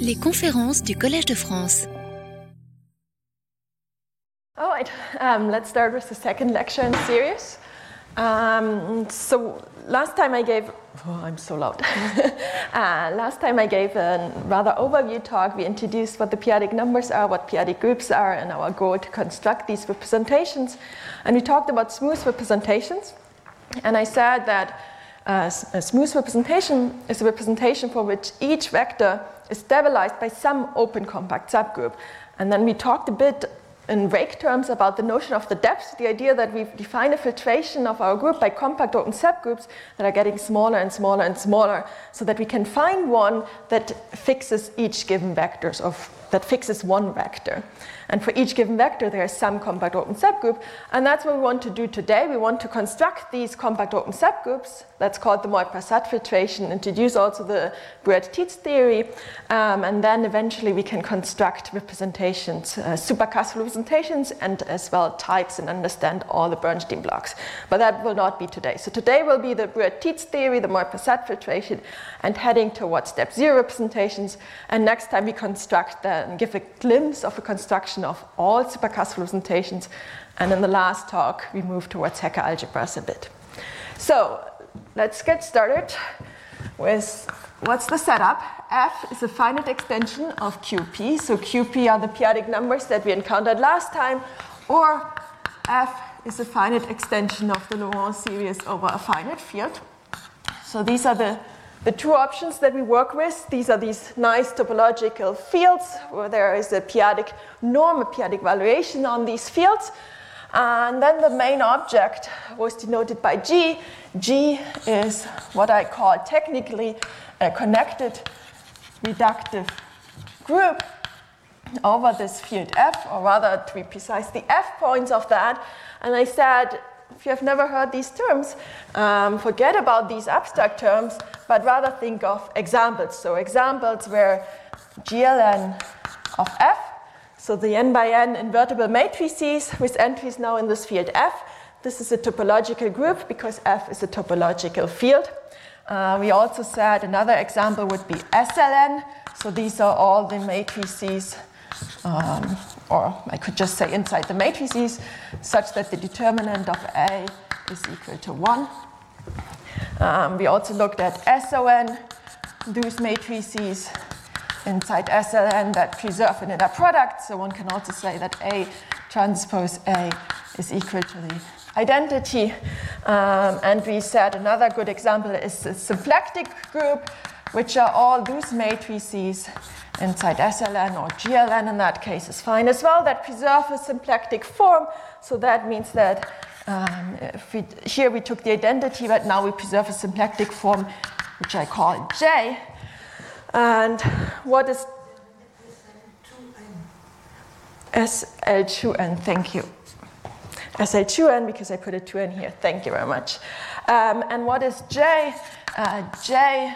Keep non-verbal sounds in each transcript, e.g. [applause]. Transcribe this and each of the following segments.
Les conférences du Collège de France. All right, um, let's start with the second lecture in series. Um, so last time I gave, oh, I'm so loud. [laughs] uh, last time I gave a rather overview talk. We introduced what the p-adic numbers are, what p-adic groups are, and our goal to construct these representations. And we talked about smooth representations. And I said that a smooth representation is a representation for which each vector is stabilized by some open compact subgroup. And then we talked a bit in vague terms about the notion of the depth, the idea that we define a filtration of our group by compact open subgroups that are getting smaller and smaller and smaller, so that we can find one that fixes each given vectors of that fixes one vector. And for each given vector, there is some compact open subgroup. And that's what we want to do today. We want to construct these compact open subgroups. That's called the Moy-Prasad filtration, introduce also the Bruhat-Tits theory. Um, and then eventually we can construct representations, uh, supercuspidal representations, and as well types and understand all the Bernstein blocks. But that will not be today. So today will be the Bruhat-Tits theory, the Moy-Prasad filtration, and heading towards depth zero representations. And next time we construct the, and give a glimpse of the construction of all supercuspidal representations. And in the last talk, we moved towards Hecke algebras a bit. So let's get started with what's the setup. F is a finite extension of QP. So QP are the p-adic numbers that we encountered last time, or F is a finite extension of the Laurent series over a finite field. So these are the the two options that we work with, these are these nice topological fields where there is a p-adic norm, a p-adic valuation on these fields. And then the main object was denoted by G. G is what I call technically a connected reductive group over this field F, or rather, to be precise, the F points of that. And I said if you have never heard these terms, um, forget about these abstract terms, but rather think of examples. So, examples where GLN of F, so the n by n invertible matrices with entries now in this field F. This is a topological group because F is a topological field. Uh, we also said another example would be SLN. So these are all the matrices um, or I could just say inside the matrices, such that the determinant of A is equal to 1. Um, we also looked at SON, those matrices inside SLN that preserve an inner product. So one can also say that A transpose A is equal to the identity. Um, and we said another good example is the symplectic group, which are all those matrices inside SLN or GLN in that case is fine as well. That preserve a symplectic form. So that means that um, we, here we took the identity, but now we preserve a symplectic form, which I call J. And what is SL2N? Thank you. SL2N because I put a 2N here. Thank you very much. Um, and what is J? Uh, J,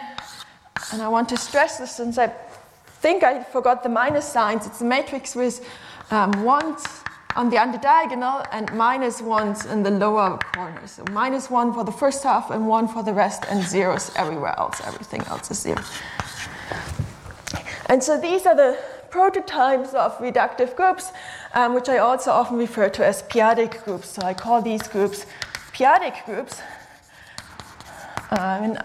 and I want to stress this since I think I forgot the minus signs. It's a matrix with um, ones on the under antidiagonal and minus ones in the lower corners. So minus one for the first half and one for the rest, and zeros everywhere else. Everything else is zero. And so these are the prototypes of reductive groups, um, which I also often refer to as p-adic groups. So I call these groups p-adic groups. Um, in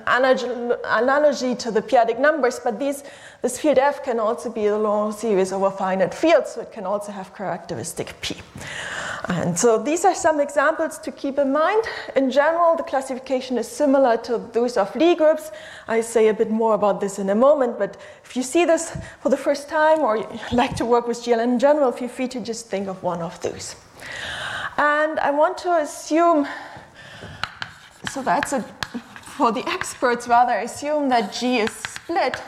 analogy to the p-adic numbers, but these this field F can also be a Laurent series over finite fields, so it can also have characteristic P. And so these are some examples to keep in mind. In general, the classification is similar to those of Lie groups. I say a bit more about this in a moment, but if you see this for the first time or you like to work with GLN in general, feel free to just think of one of those. And I want to assume, so that's a, for the experts rather, assume that G is split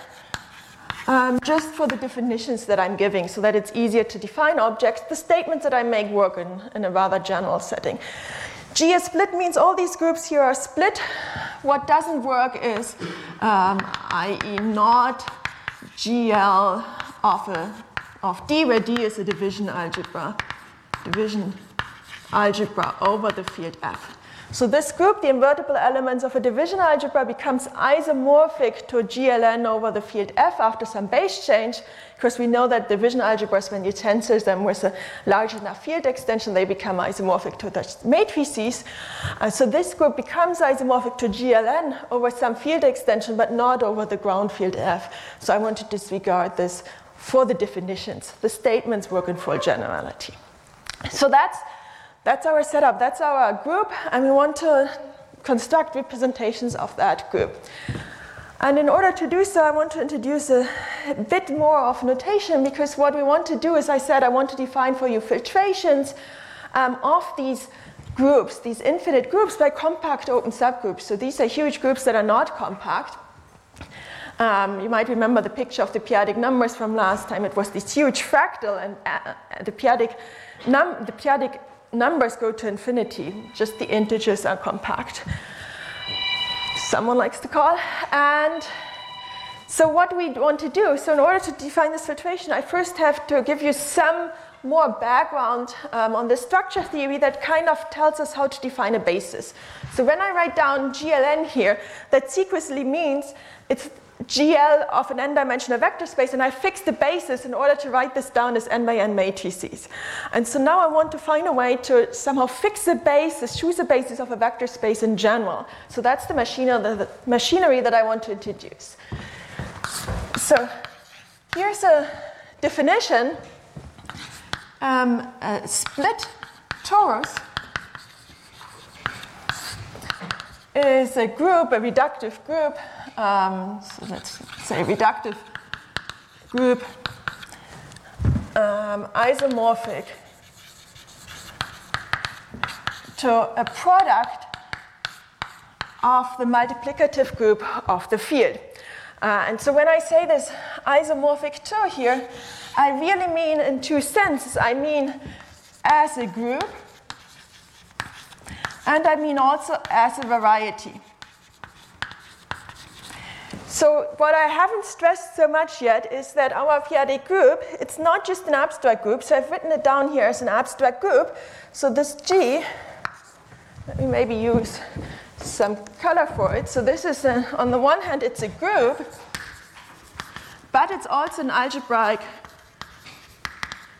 um, just for the definitions that I'm giving so that it's easier to define objects, the statements that I make work in, in a rather general setting. G is split means all these groups here are split. What doesn't work is, um, i.e., not GL of, a, of D, where D is a division algebra, division algebra over the field F. So this group, the invertible elements of a division algebra, becomes isomorphic to GLN over the field F after some base change, because we know that division algebras, when you tensor them with a large enough field extension, they become isomorphic to the matrices. Uh, so this group becomes isomorphic to GLN over some field extension, but not over the ground field F. So I want to disregard this for the definitions. The statements work in full generality. So that's that's our setup, that's our group, and we want to construct representations of that group. And in order to do so, I want to introduce a, bit more of notation because what we want to do, as I said, I want to define for you filtrations um, of these groups, these infinite groups by compact open subgroups. So these are huge groups that are not compact. Um, you might remember the picture of the p-adic numbers from last time. It was this huge fractal, and uh, the p-adic num- the p-adic numbers go to infinity, just the integers are compact. Someone likes to call. And so, what we want to do, so in order to define this filtration, I first have to give you some more background um, on the structure theory that kind of tells us how to define a basis. So, when I write down GLN here, that secretly means it's GL of an n-dimensional vector space, and I fix the basis in order to write this down as n by n matrices. And so now I want to find a way to somehow fix the basis, choose the basis of a vector space in general. So that's the machinery, that I want to introduce. So here's a definition. Um, a split torus is a group, a reductive group um, so let's say reductive group um, isomorphic to a product of the multiplicative group of the field. Uh, and so when I say this isomorphic to here, I really mean in two senses. I mean as a group, and I mean also as a variety. So what I haven't stressed so much yet is that our p-adic group, it's not just an abstract group. So I've written it down here as an abstract group. So this G, let me maybe use some color for it. So this is, a, on the one hand, it's a group, but it's also an algebraic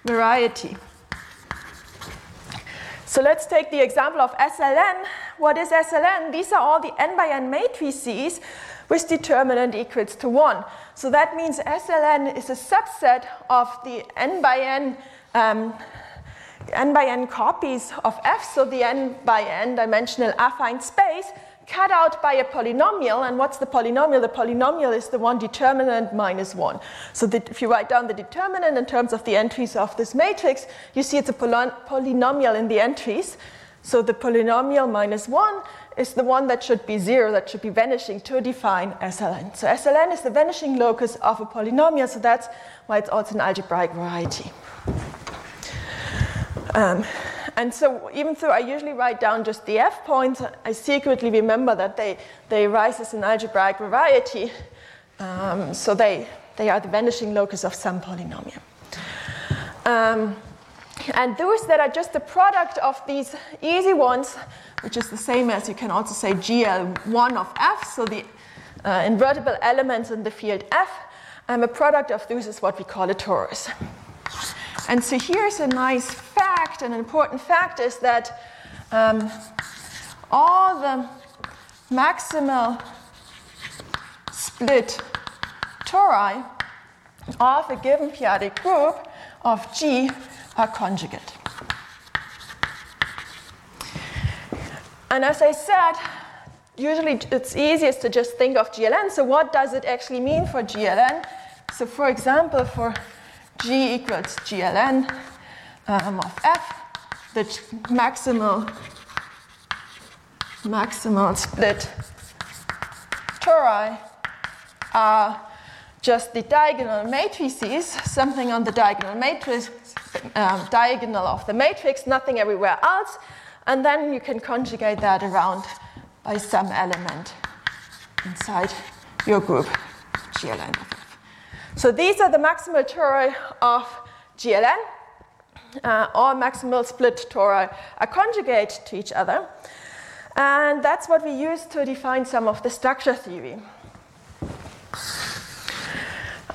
variety. So let's take the example of SLN. What is SLN? These are all the n by n matrices with determinant equals to 1. So that means SLN is a subset of the n by n um, n by n copies of f, so the n by n dimensional affine space cut out by a polynomial. And what's the polynomial? The polynomial is the one determinant minus 1. So if you write down the determinant in terms of the entries of this matrix, you see it's a polynomial in the entries. So the polynomial minus 1 is the one that should be zero, that should be vanishing to define SLN. So SLN is the vanishing locus of a polynomial, so that's why it's also an algebraic variety. Um, and so even though I usually write down just the f points, I secretly remember that they, they rise as an algebraic variety. Um, so they, they are the vanishing locus of some polynomial. Um, and those that are just the product of these easy ones which is the same as you can also say GL1 of F, so the uh, invertible elements in the field F. and a product of those is what we call a torus. And so here's a nice fact, an important fact is that um, all the maximal split tori of a given p-adic group of G are conjugate. And as I said, usually it's easiest to just think of GLN. So, what does it actually mean for GLN? So, for example, for G equals GLN um, of F, the maximal maximal split tori are just the diagonal matrices, something on the diagonal matrix, um, diagonal of the matrix, nothing everywhere else. And then you can conjugate that around by some element inside your group, GLN. So these are the maximal tori of GLN. Uh, all maximal split tori are conjugate to each other. And that's what we use to define some of the structure theory.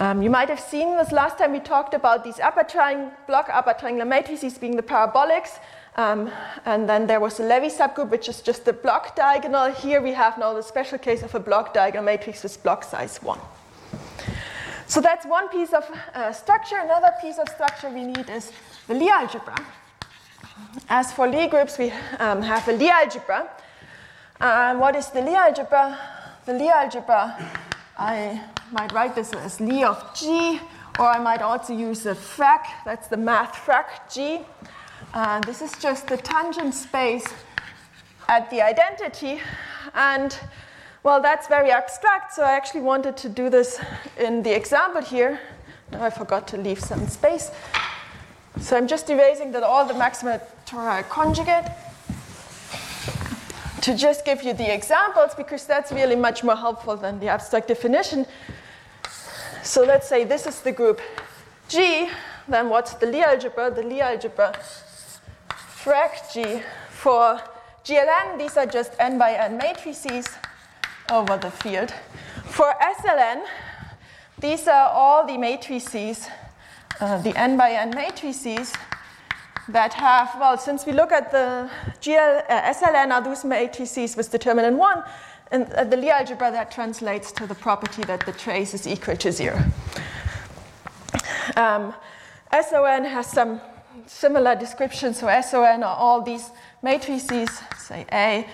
Um, you might have seen this last time we talked about these upper triangle, block upper triangular matrices being the parabolics. Um, and then there was a Levi subgroup, which is just the block diagonal. Here we have now the special case of a block diagonal matrix with block size 1. So that's one piece of uh, structure. Another piece of structure we need is the Lie algebra. As for Lie groups, we um, have a Lie algebra. Uh, what is the Lie algebra? The Lie algebra, I might write this as Lie of G, or I might also use a frac, that's the math frac G. Uh, this is just the tangent space at the identity, and well, that's very abstract, so I actually wanted to do this in the example here. Now I forgot to leave some space. So I'm just erasing that all the maxima tori conjugate to just give you the examples because that's really much more helpful than the abstract definition. So let's say this is the group G, then what's the Lie algebra? The Lie algebra frac G for GLN, these are just n by n matrices over the field. For SLN, these are all the matrices, uh, the n by n matrices that have, well, since we look at the GL, uh, SLN are those matrices with determinant 1, and uh, the Lie algebra that translates to the property that the trace is equal to 0. Um, SON has some similar descriptions, so SON are all these matrices, say A,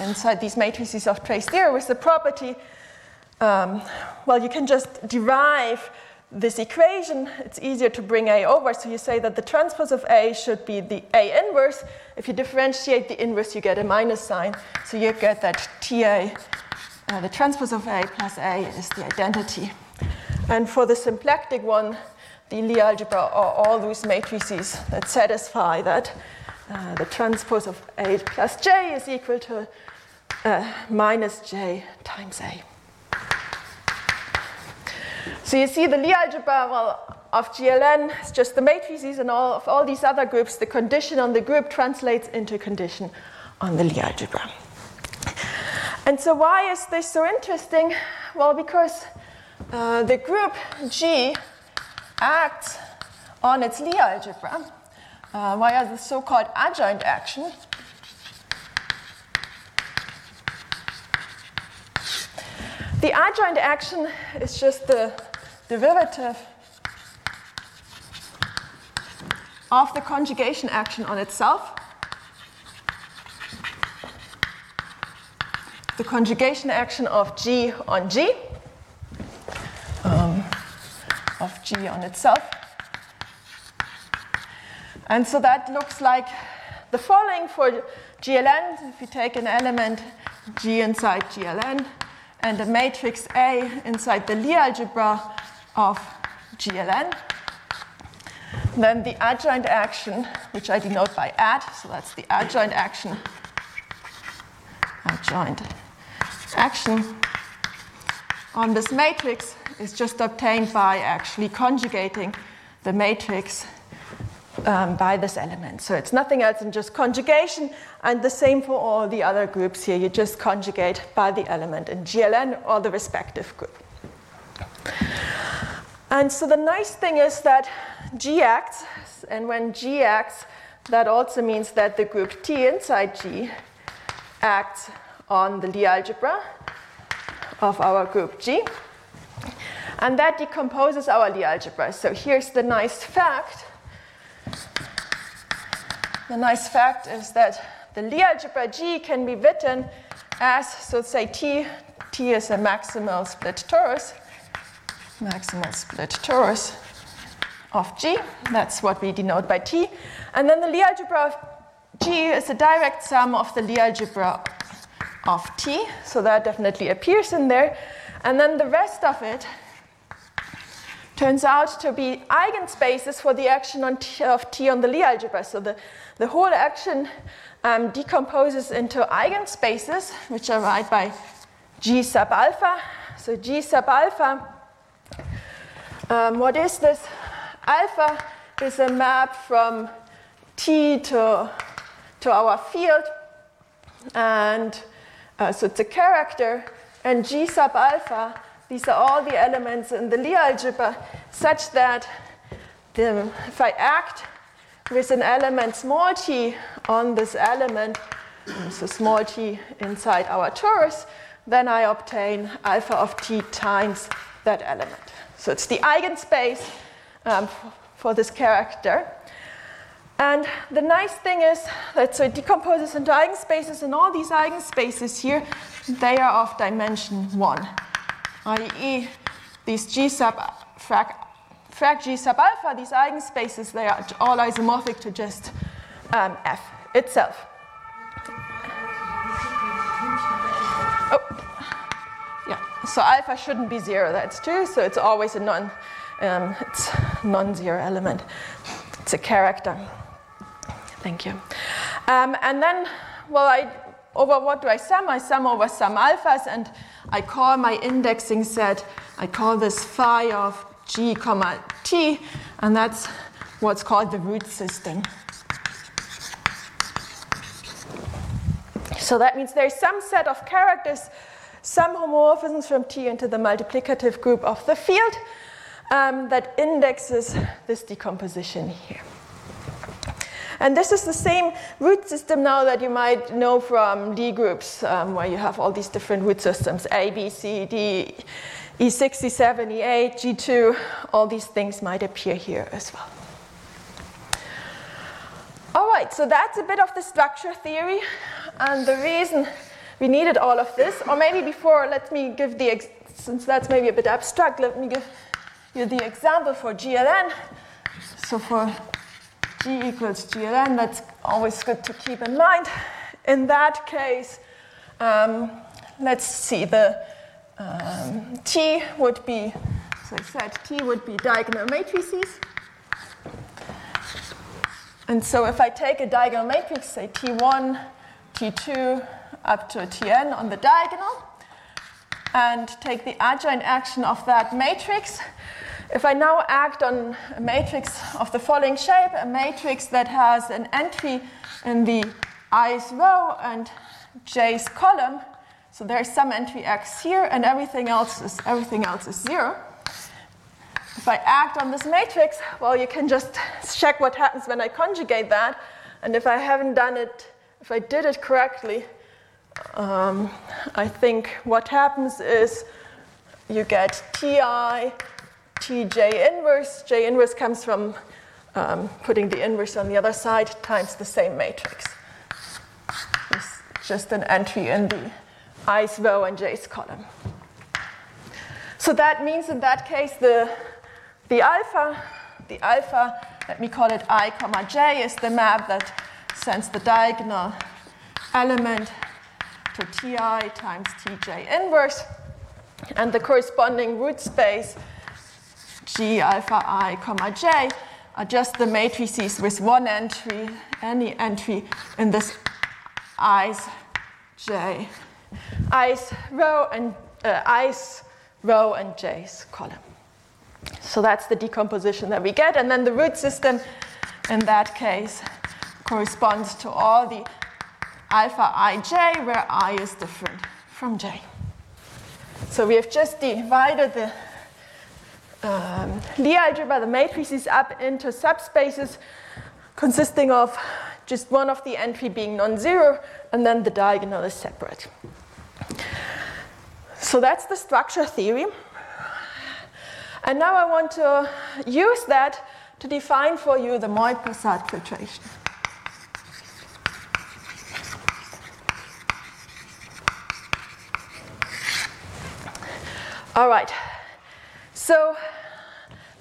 inside these matrices of trace 0 with the property, um, well, you can just derive this equation, it's easier to bring A over. So you say that the transpose of A should be the A inverse. If you differentiate the inverse, you get a minus sign. So you get that TA, uh, the transpose of A plus A is the identity. And for the symplectic one, the Lie algebra are all those matrices that satisfy that uh, the transpose of A plus J is equal to uh, minus J times A. So you see the Lie algebra well, of GLN is just the matrices and all of all these other groups. The condition on the group translates into condition on the Lie algebra. And so why is this so interesting? Well, because uh, the group G acts on its Lie algebra uh, via the so-called adjoint action. The adjoint action is just the derivative of the conjugation action on itself. The conjugation action of G on G, of G on itself. And so that looks like the following for GLN. If you take an element G inside GLN and a matrix A inside the Lie algebra of GLN. Then the adjoint action, which I denote by add, so that's the adjoint action, adjoint action on this matrix is just obtained by actually conjugating the matrix um, by this element. So it's nothing else than just conjugation, and the same for all the other groups here. You just conjugate by the element in GLN or the respective group. And so the nice thing is that G acts, and when G acts, that also means that the group T inside G acts on the Lie algebra of our group G. And that decomposes our Lie algebra. So here's the nice fact. The nice fact is that the Lie algebra G can be written as, so say T, T is a maximal split torus, maximal split torus of G. That's what we denote by T. And then the Lie algebra of G is a direct sum of the Lie algebra of T. So that definitely appears in there. And then the rest of it turns out to be eigenspaces for the action on T of T on the Lie algebra. So the, the whole action um, decomposes into eigenspaces, which are write by G sub alpha. So G sub alpha um, what is this? Alpha is a map from T to, to our field. and uh, so it's a character, and G sub alpha, these are all the elements in the Lie algebra, such that the, if I act with an element small t on this element, so small t inside our torus, then I obtain alpha of t times that element. So it's the eigenspace um, for this character. And the nice thing is that so it decomposes into eigenspaces, and all these eigenspaces here, they are of dimension 1, i.e., these G sub frac, frac G sub alpha, these eigenspaces, they are all isomorphic to just um, F itself. Oh, yeah. So alpha shouldn't be zero. That's true. So it's always a non, um, it's non-zero element. It's a character. Thank you. Um, and then, well, I over what do I sum? I sum over some alphas, and I call my indexing set. I call this phi of g comma t, and that's what's called the root system. So that means there's some set of characters, some homomorphisms from T into the multiplicative group of the field um, that indexes this decomposition here. And this is the same root system now that you might know from Lie groups, um, where you have all these different root systems A, B, C, D, E6, E7, E8, G2, all these things might appear here as well. All right, so that's a bit of the structure theory. And the reason we needed all of this, or maybe before, let me give the, ex- since that's maybe a bit abstract, let me give you the example for GLN. So for G equals GLN, that's always good to keep in mind. In that case, um, let's see, the um, T would be, as I said T would be diagonal matrices. And so if I take a diagonal matrix, say T1, T2 up to Tn on the diagonal, and take the adjoint action of that matrix, if I now act on a matrix of the following shape, a matrix that has an entry in the i's row and j's column, so there's some entry x here, and everything else is everything else is zero. If I act on this matrix, well, you can just check what happens when I conjugate that. And if I haven't done it, if I did it correctly, um, I think what happens is you get Ti, Tj inverse. J inverse comes from um, putting the inverse on the other side times the same matrix. It's just an entry in the i's row and j's column. So that means in that case the the alpha, the alpha, let me call it i comma j, is the map that sends the diagonal element to ti times tj inverse, and the corresponding root space g alpha i comma j are just the matrices with one entry, any entry in this i's j, i's row and uh, i's row and j's column. So that's the decomposition that we get. And then the root system in that case corresponds to all the alpha ij, where i is different from j. So we have just divided the um, Lie algebra, the matrices, up into subspaces consisting of just one of the entry being non-zero, and then the diagonal is separate. So that's the structure theory. And now I want to use that to define for you the Moy-Prasad filtration. All right. So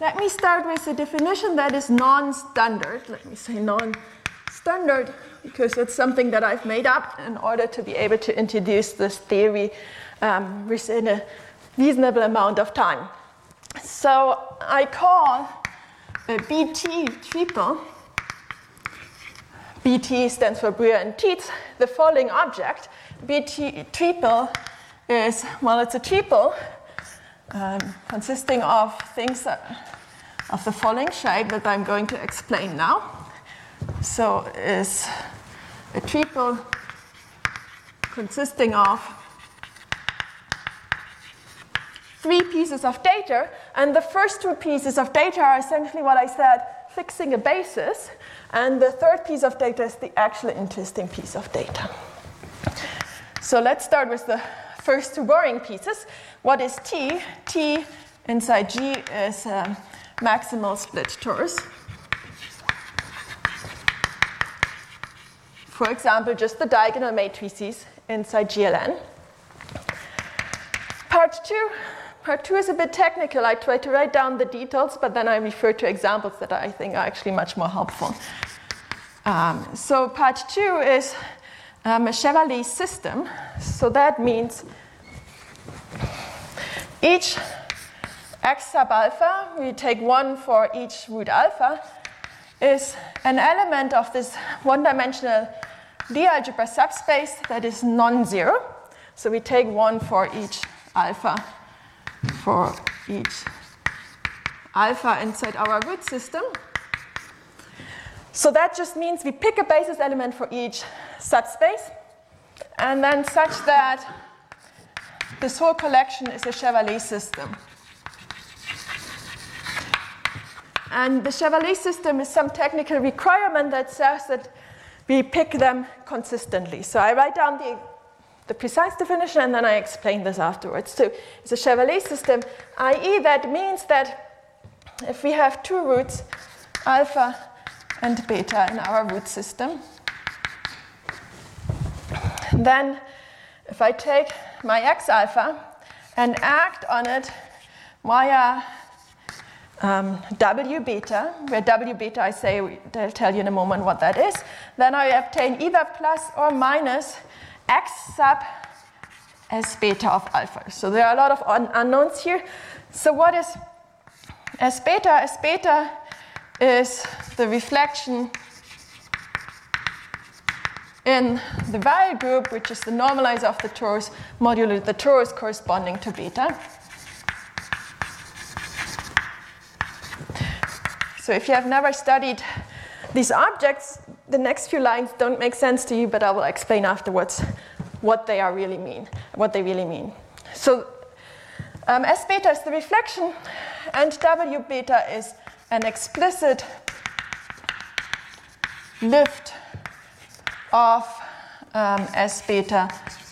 let me start with a definition that is non-standard. Let me say non-standard because it's something that I've made up in order to be able to introduce this theory um, within a reasonable amount of time. So I call a BT triple, BT stands for Bruhat and Tits, the following object. BT triple is, well, it's a triple um, consisting of things that, of the following shape that I'm going to explain now. So is a triple consisting of three pieces of data, and the first two pieces of data are essentially what I said, fixing a basis, and the third piece of data is the actually interesting piece of data. So let's start with the first two boring pieces. What is T? T inside G is um, maximal split torus. For example, just the diagonal matrices inside GLN. Part two. Part two is a bit technical. I try to write down the details, but then I refer to examples that I think are actually much more helpful. Um, so part two is um, a Chevalley system. So that means each x sub alpha, we take one for each root alpha, is an element of this one-dimensional Lie algebra subspace that is non-zero. So we take one for each alpha for each alpha inside our root system. So that just means we pick a basis element for each subspace, and then such that this whole collection is a Chevalley system. And the Chevalley system is some technical requirement that says that we pick them consistently. So I write down the, the precise definition and then I explain this afterwards. So it's a Chevalley system, i.e., that means that if we have two roots, alpha and beta in our root system, then if I take my x alpha and act on it via um, W beta, where W beta I say, they'll tell you in a moment what that is, then I obtain either plus or minus x sub S beta of alpha. So there are a lot of un- unknowns here. So what is S beta? S beta is the reflection in the Weyl group, which is the normalizer of the torus, modulo the torus corresponding to beta. So if you have never studied these objects, the next few lines don't make sense to you, but I will explain afterwards what they are really mean, what they really mean. So um, S beta is the reflection, and W beta is an explicit lift of um, S beta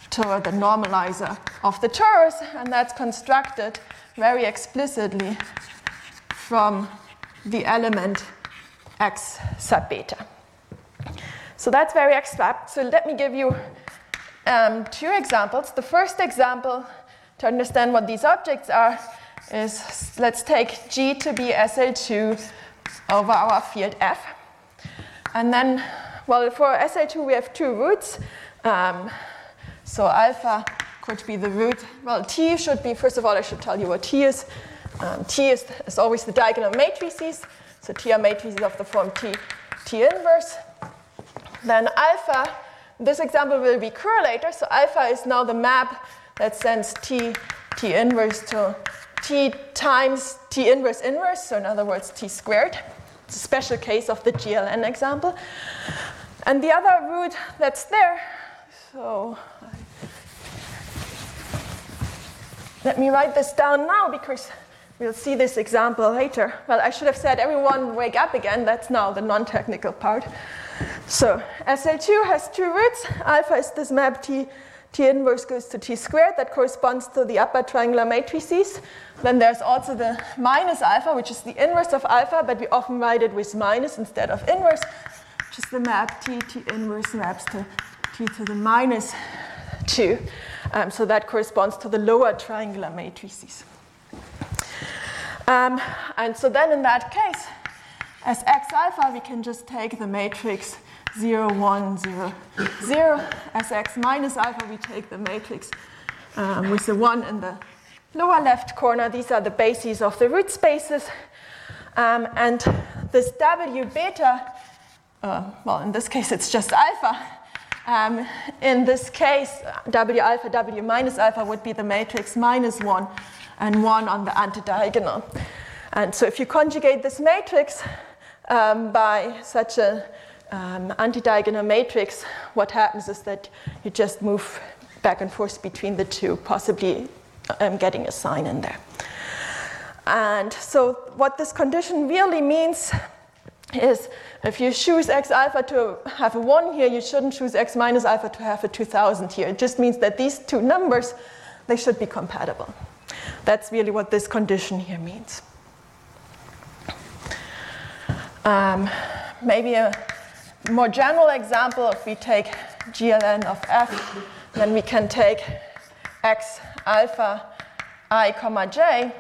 toward the normalizer of the torus, and that's constructed very explicitly from the element x sub beta. So that's very abstract. So let me give you um, two examples. The first example to understand what these objects are is let's take G to be SL2 over our field F. And then, well, for SL2 we have two roots. Um, so alpha could be the root. Well, T should be, first of all, I should tell you what T is. Um, T is, is always the diagonal matrices. So T are matrices of the form T, T inverse. Then alpha, this example will be later. So alpha is now the map that sends T, T inverse to T times T inverse inverse. So in other words, T squared. It's a special case of the GLN example. And the other root that's there, so let me write this down now because We'll see this example later. Well, I should have said, everyone wake up again. That's now the non technical part. So, SL2 has two roots. Alpha is this map T, T inverse goes to T squared. That corresponds to the upper triangular matrices. Then there's also the minus alpha, which is the inverse of alpha, but we often write it with minus instead of inverse, which is the map T, T inverse maps to T to the minus 2. Um, so that corresponds to the lower triangular matrices. Um, and so then in that case, as x alpha, we can just take the matrix 0, 1, 0, 0. As x minus alpha, we take the matrix um, with the 1 in the lower left corner. These are the bases of the root spaces. Um, and this W beta, uh, well, in this case, it's just alpha. Um, in this case, W alpha, W minus alpha would be the matrix minus 1 and 1 on the antediagonal. And so if you conjugate this matrix um, by such an um, anti-diagonal matrix, what happens is that you just move back and forth between the two, possibly um, getting a sign in there. And so, what this condition really means is if you choose x alpha to have a 1 here, you shouldn't choose x minus alpha to have a 2000 here. It just means that these two numbers, they should be compatible. That's really what this condition here means. Um, maybe a more general example, if we take gln of f, then we can take x alpha i comma j,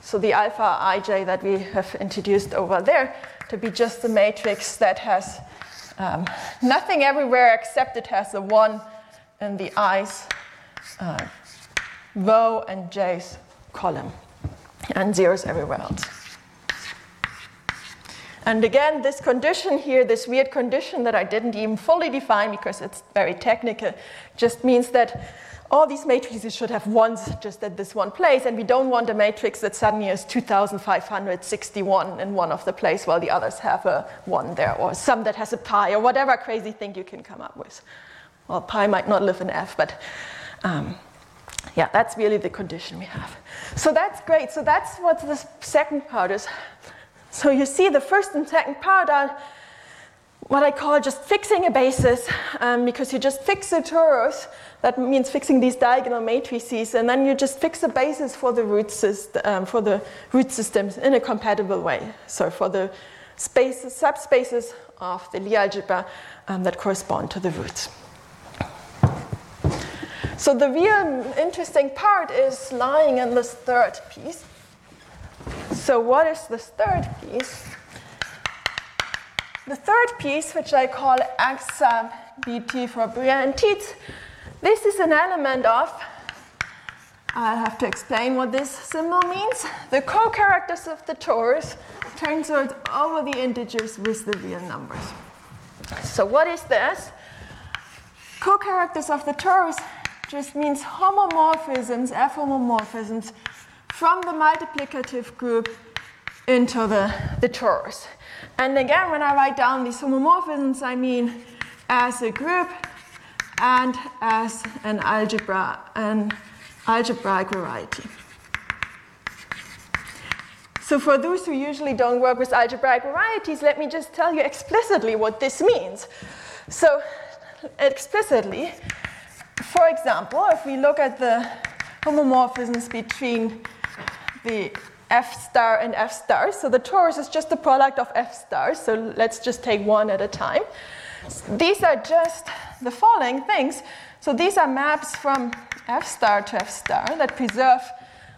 so the alpha ij that we have introduced over there, to be just a matrix that has um, nothing everywhere except it has a 1 in the i's uh, row and j's column, and zeros everywhere else. And again, this condition here, this weird condition that I didn't even fully define because it's very technical, just means that all these matrices should have ones just at this one place, and we don't want a matrix that suddenly has 2,561 in one of the place while the others have a one there, or some that has a pi, or whatever crazy thing you can come up with. Well, pi might not live in F, but um, yeah, that's really the condition we have. So that's great. So that's what the second part is. So you see the first and second part are what I call just fixing a basis, um, because you just fix the torus. That means fixing these diagonal matrices, and then you just fix a basis for the root system, um, for the root systems in a compatible way. So for the spaces, subspaces of the Lie algebra um, that correspond to the roots. So the real interesting part is lying in this third piece. So, what is this third piece? The third piece, which I call x sub bt for Bruhat and Tits, this is an element of, I'll have to explain what this symbol means. The co-characters of the torus turns out over the integers with the real numbers. So what is this? Co-characters of the torus just means homomorphisms, F homomorphisms from the multiplicative group into the, the torus. And again, when I write down these homomorphisms, I mean as a group and as an algebra, an algebraic variety. So for those who usually don't work with algebraic varieties, let me just tell you explicitly what this means. So explicitly, for example, if we look at the homomorphisms between the F star and F star. So the torus is just the product of F stars. So let's just take one at a time. These are just the following things. So these are maps from F star to F star that preserve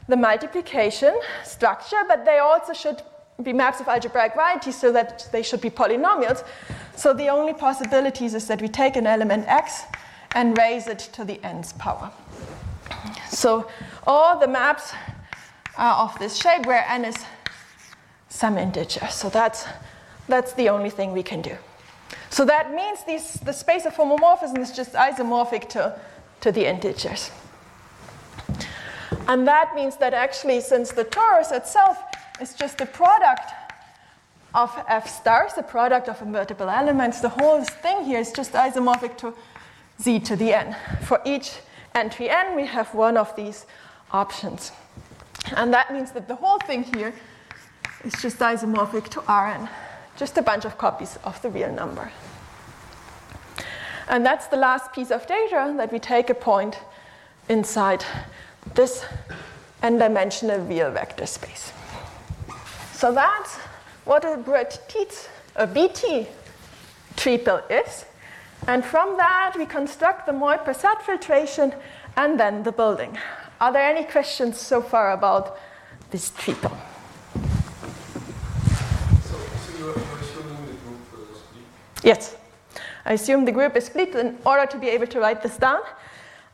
the multiplication structure, but they also should be maps of algebraic varieties so that they should be polynomials. So the only possibilities is that we take an element x and raise it to the nth power. So all the maps are of this shape where n is some integer. So that's, that's the only thing we can do. So that means these, the space of homomorphism is just isomorphic to, to the integers. And that means that actually, since the torus itself is just the product of f stars, the product of invertible elements, the whole thing here is just isomorphic to z to the n. For each entry n, we have one of these options. And that means that the whole thing here is just isomorphic to Rn, just a bunch of copies of the real number. And that's the last piece of data that we take a point inside this n-dimensional real vector space. So that's what a Bruhat-Tits, a BT triple is. And from that, we construct the Moy-Prasad filtration and then the building. Are there any questions so far about this triple? So, so you're, assuming the group uh, split? Yes. I assume the group is split in order to be able to write this down.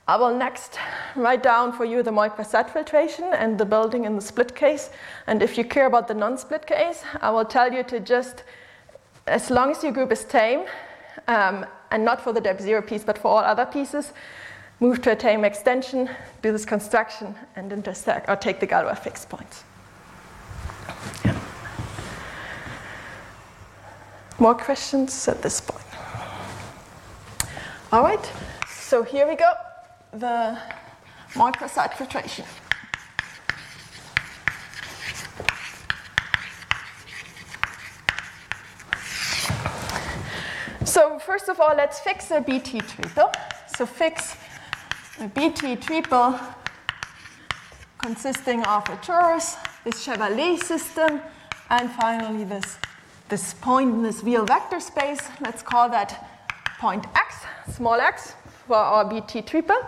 I will next write down for you the Moy-Prasad filtration and the building in the split case. And if you care about the non-split case, I will tell you to just, as long as your group is tame, um, and not for the depth zero piece, but for all other pieces, move to a tame extension, do this construction, and intersect or take the Galois fixed points. Yeah. more questions at this point? All right, so here we go, the Moy-Prasad filtration. So first of all, let's fix a BT triple. So fix a BT triple consisting of a torus, this Chevalley system, and finally this, this point in this real vector space. Let's call that point x, small x, for our BT triple.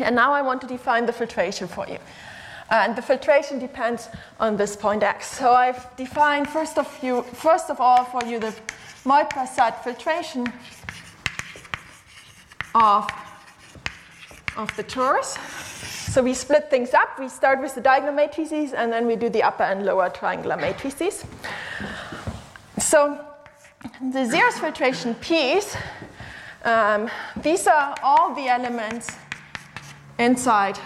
And now I want to define the filtration for you. And the filtration depends on this point x. So I've defined first of, you, first of all for you the Moy-Prasad filtration of, of the torus. So we split things up. We start with the diagonal matrices and then we do the upper and lower triangular matrices. So the zeros filtration P's, um, these are all the elements inside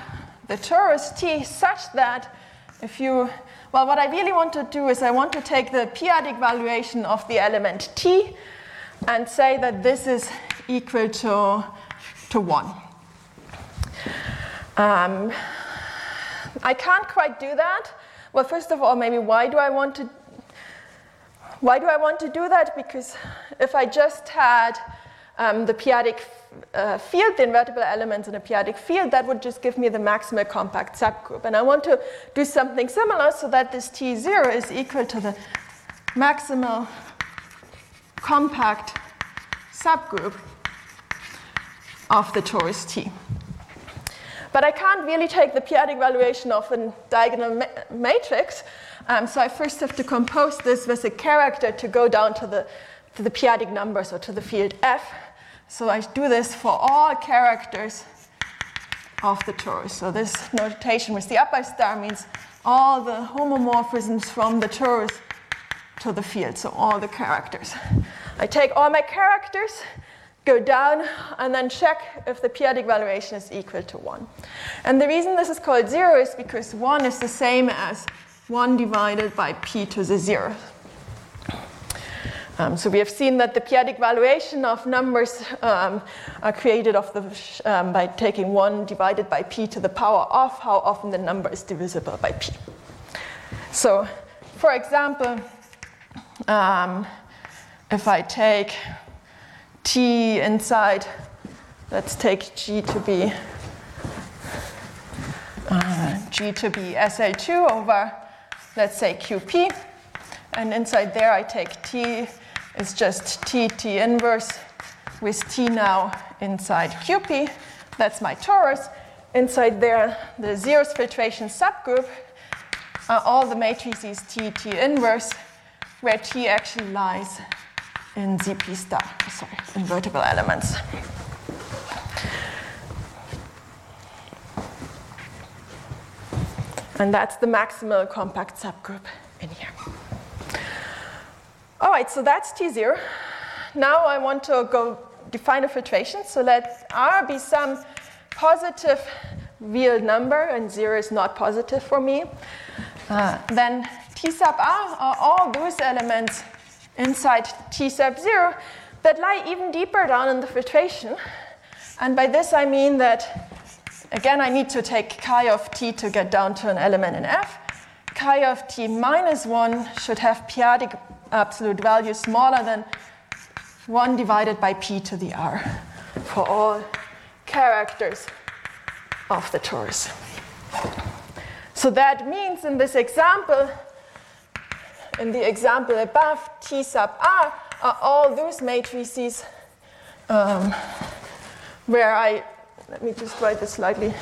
the torus T such that if you, well, what I really want to do is I want to take the p-adic valuation of the element T and say that this is equal to, to 1. Um, I can't quite do that. Well, first of all, maybe why do I want to why do I want to do that? Because if I just had um, the p-adic uh, field, the invertible elements in a p-adic field, that would just give me the maximal compact subgroup. And I want to do something similar so that this T0 is equal to the maximal compact subgroup of the torus T. But I can't really take the p-adic valuation of a diagonal ma matrix, um, so I first have to compose this with a character to go down to the, to the p-adic numbers or to the field F. So I do this for all characters of the torus. So this notation with the upper star means all the homomorphisms from the torus to the field, so all the characters. I take all my characters, go down, and then check if the p-adic valuation is equal to 1. And the reason this is called 0 is because 1 is the same as 1 divided by p to the 0. Um, so we have seen that the p-adic valuation of numbers um, are created the, um, by taking 1 divided by p to the power of how often the number is divisible by p. So, for example, um, if I take t inside, let's take g to be uh, g to be SL2 over, let's say, QP. And inside there, I take t is just t, t inverse with t now inside QP. That's my torus. Inside there, the zeros filtration subgroup are all the matrices t, t inverse, where t actually lies in ZP star, sorry, invertible elements. And that's the maximal compact subgroup in here. All right, so that's T0. Now I want to go define a filtration. So let R be some positive real number, and 0 is not positive for me. Uh, then T sub R are all those elements inside T sub 0 that lie even deeper down in the filtration. And by this I mean that, again, I need to take chi of t to get down to an element in F. Chi of t minus 1 should have p-adic absolute value smaller than 1 divided by p to the r for all characters of the torus. So that means in this example, in the example above, T sub r are all those matrices um, where I, let me just write this slightly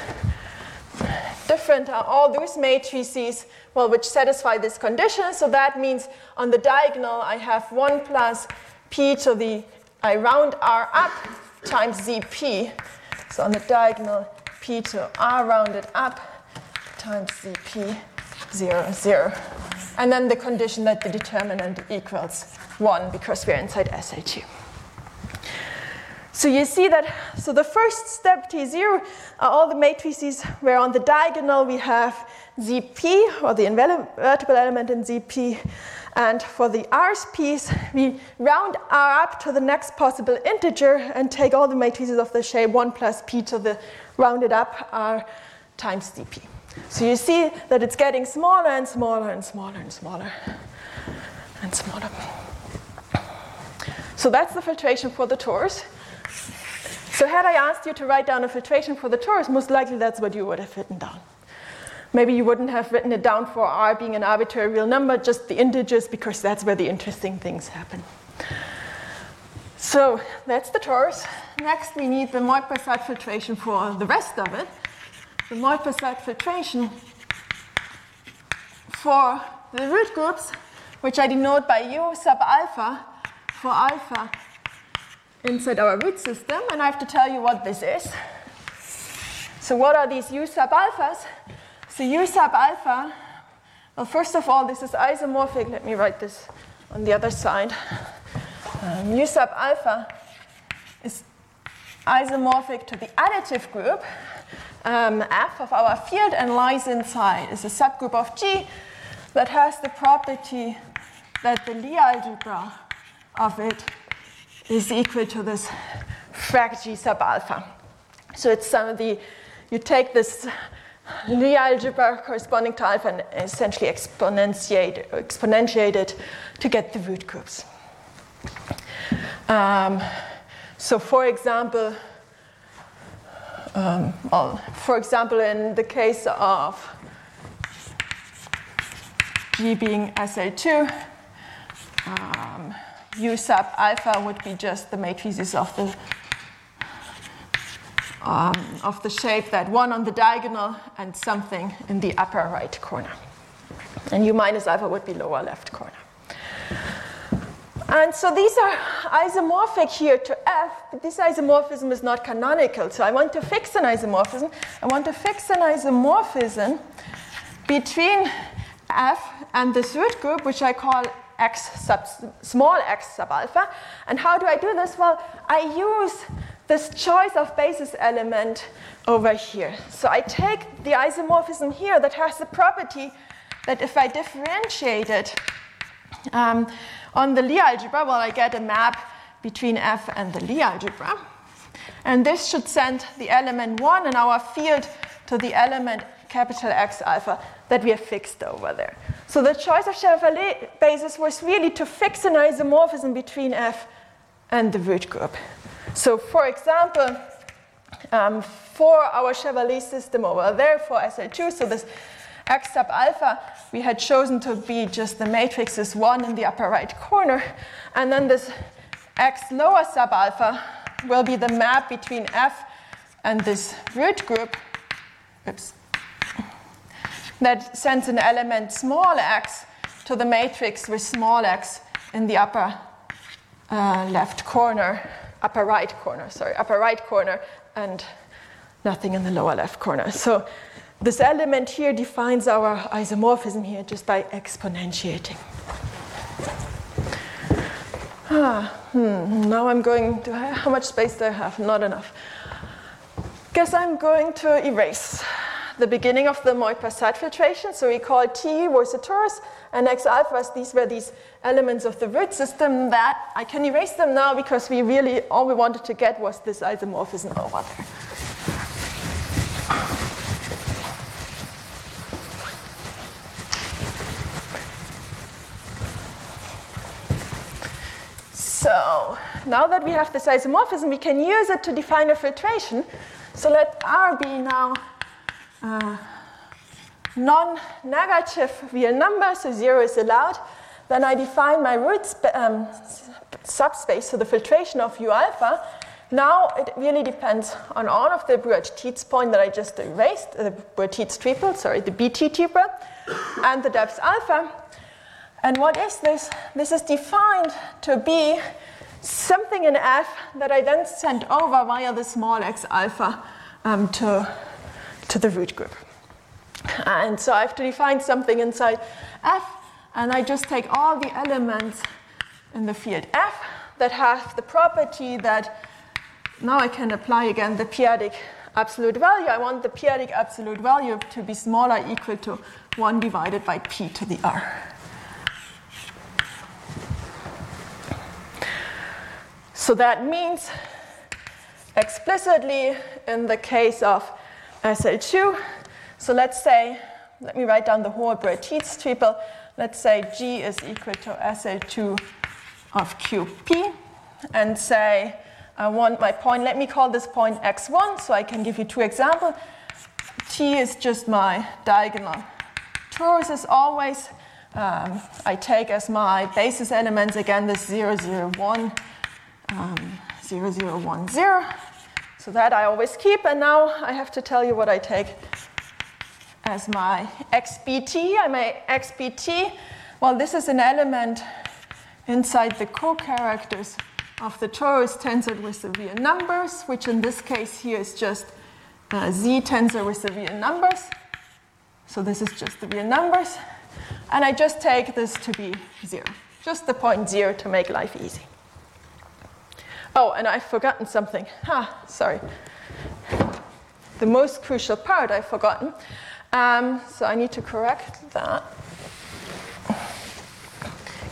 different, are all those matrices well, which satisfy this condition. So that means on the diagonal, I have 1 plus p to the, I round r up times zp. So on the diagonal, p to r rounded up times zp 0, 0. And then the condition that the determinant equals 1 because we're inside SL2. So you see that, so the first step T0 are uh, all the matrices where on the diagonal we have ZP, or the invertible element in ZP. And for the R's piece, we round R up to the next possible integer and take all the matrices of the shape 1 plus p to the rounded up R times dp. So you see that it's getting smaller and smaller and smaller and smaller and smaller. So that's the filtration for the torus. So had I asked you to write down a filtration for the torus, most likely that's what you would have written down. Maybe you wouldn't have written it down for r being an arbitrary real number, just the integers, because that's where the interesting things happen. So that's the torus. Next, we need the Moy-Prasad filtration for the rest of it. The Moy-Prasad filtration for the root groups, which I denote by u sub alpha for alpha inside our root system. And I have to tell you what this is. So what are these u sub alphas? So u sub alpha, well, first of all, this is isomorphic. Let me write this on the other side. Um, u sub alpha is isomorphic to the additive group um, f of our field and lies inside. It's a subgroup of G that has the property that the Lie algebra of it is equal to this frac G sub alpha. So it's some of the, you take this Lie algebra corresponding to alpha and essentially exponentiate, exponentiate it to get the root groups. Um, so, for example, um, well, for example, in the case of G being SL2, um, U sub alpha would be just the matrices of the um, of the shape that one on the diagonal and something in the upper right corner. And u minus alpha would be lower left corner. And so these are isomorphic here to f, but this isomorphism is not canonical. So I want to fix an isomorphism. I want to fix an isomorphism between f and this root group, which I call x sub small x sub alpha. And how do I do this? Well, I use this choice of basis element over here. So I take the isomorphism here that has the property that if I differentiate it um, on the Lie algebra, well, I get a map between f and the Lie algebra. And this should send the element 1 in our field to the element capital X alpha that we have fixed over there. So the choice of Chevalley basis was really to fix an isomorphism between f and the root group. So, for example, um, for our Chevalley system over there for SL2, so this x sub alpha, we had chosen to be just the matrix is 1 in the upper right corner. And then this x lower sub alpha will be the map between f and this root group. Oops. That sends an element small x to the matrix with small x in the upper uh, left corner upper right corner, sorry, upper right corner, and nothing in the lower left corner. So this element here defines our isomorphism here just by exponentiating. Ah, hmm, now I'm going to, how much space do I have? Not enough. Guess I'm going to erase the beginning of the Moy-Prasad filtration. So we call T torus and X alphas, these were these elements of the root system that I can erase them now because we really, all we wanted to get was this isomorphism over there. So now that we have this isomorphism, we can use it to define a filtration. So let R be now uh, non-negative real number, so zero is allowed, then I define my root um, subspace, so the filtration of u alpha. Now it really depends on all of the Bruhat-Tits point that I just erased, uh, the Bruhat-Tits triple, sorry, the BT triple, and the depth alpha. And what is this? This is defined to be something in F that I then send over via the small x alpha um, to, to the root group. And so I have to define something inside F, and I just take all the elements in the field F that have the property that now I can apply again the p-adic absolute value, I want the p-adic absolute value to be smaller equal to 1 divided by p to the r. So that means explicitly in the case of SL2, so let's say, let me write down the whole Bruhat-Tits triple. Let's say G is equal to SL2 of QP and say I want my point, let me call this point x1 so I can give you two examples. T is just my diagonal torus as always. Um, I take as my basis elements again this 0, 0, 1, um, 0, 0, 1, 0. So that I always keep, and now I have to tell you what I take as my xbt. I may xbt. Well, this is an element inside the co-characters of the torus tensored with real numbers, which in this case here is just z tensor with real numbers. So this is just the real numbers. And I just take this to be zero, just the point zero to make life easy. Oh, and I've forgotten something. Ah, sorry. The most crucial part I've forgotten. Um, so I need to correct that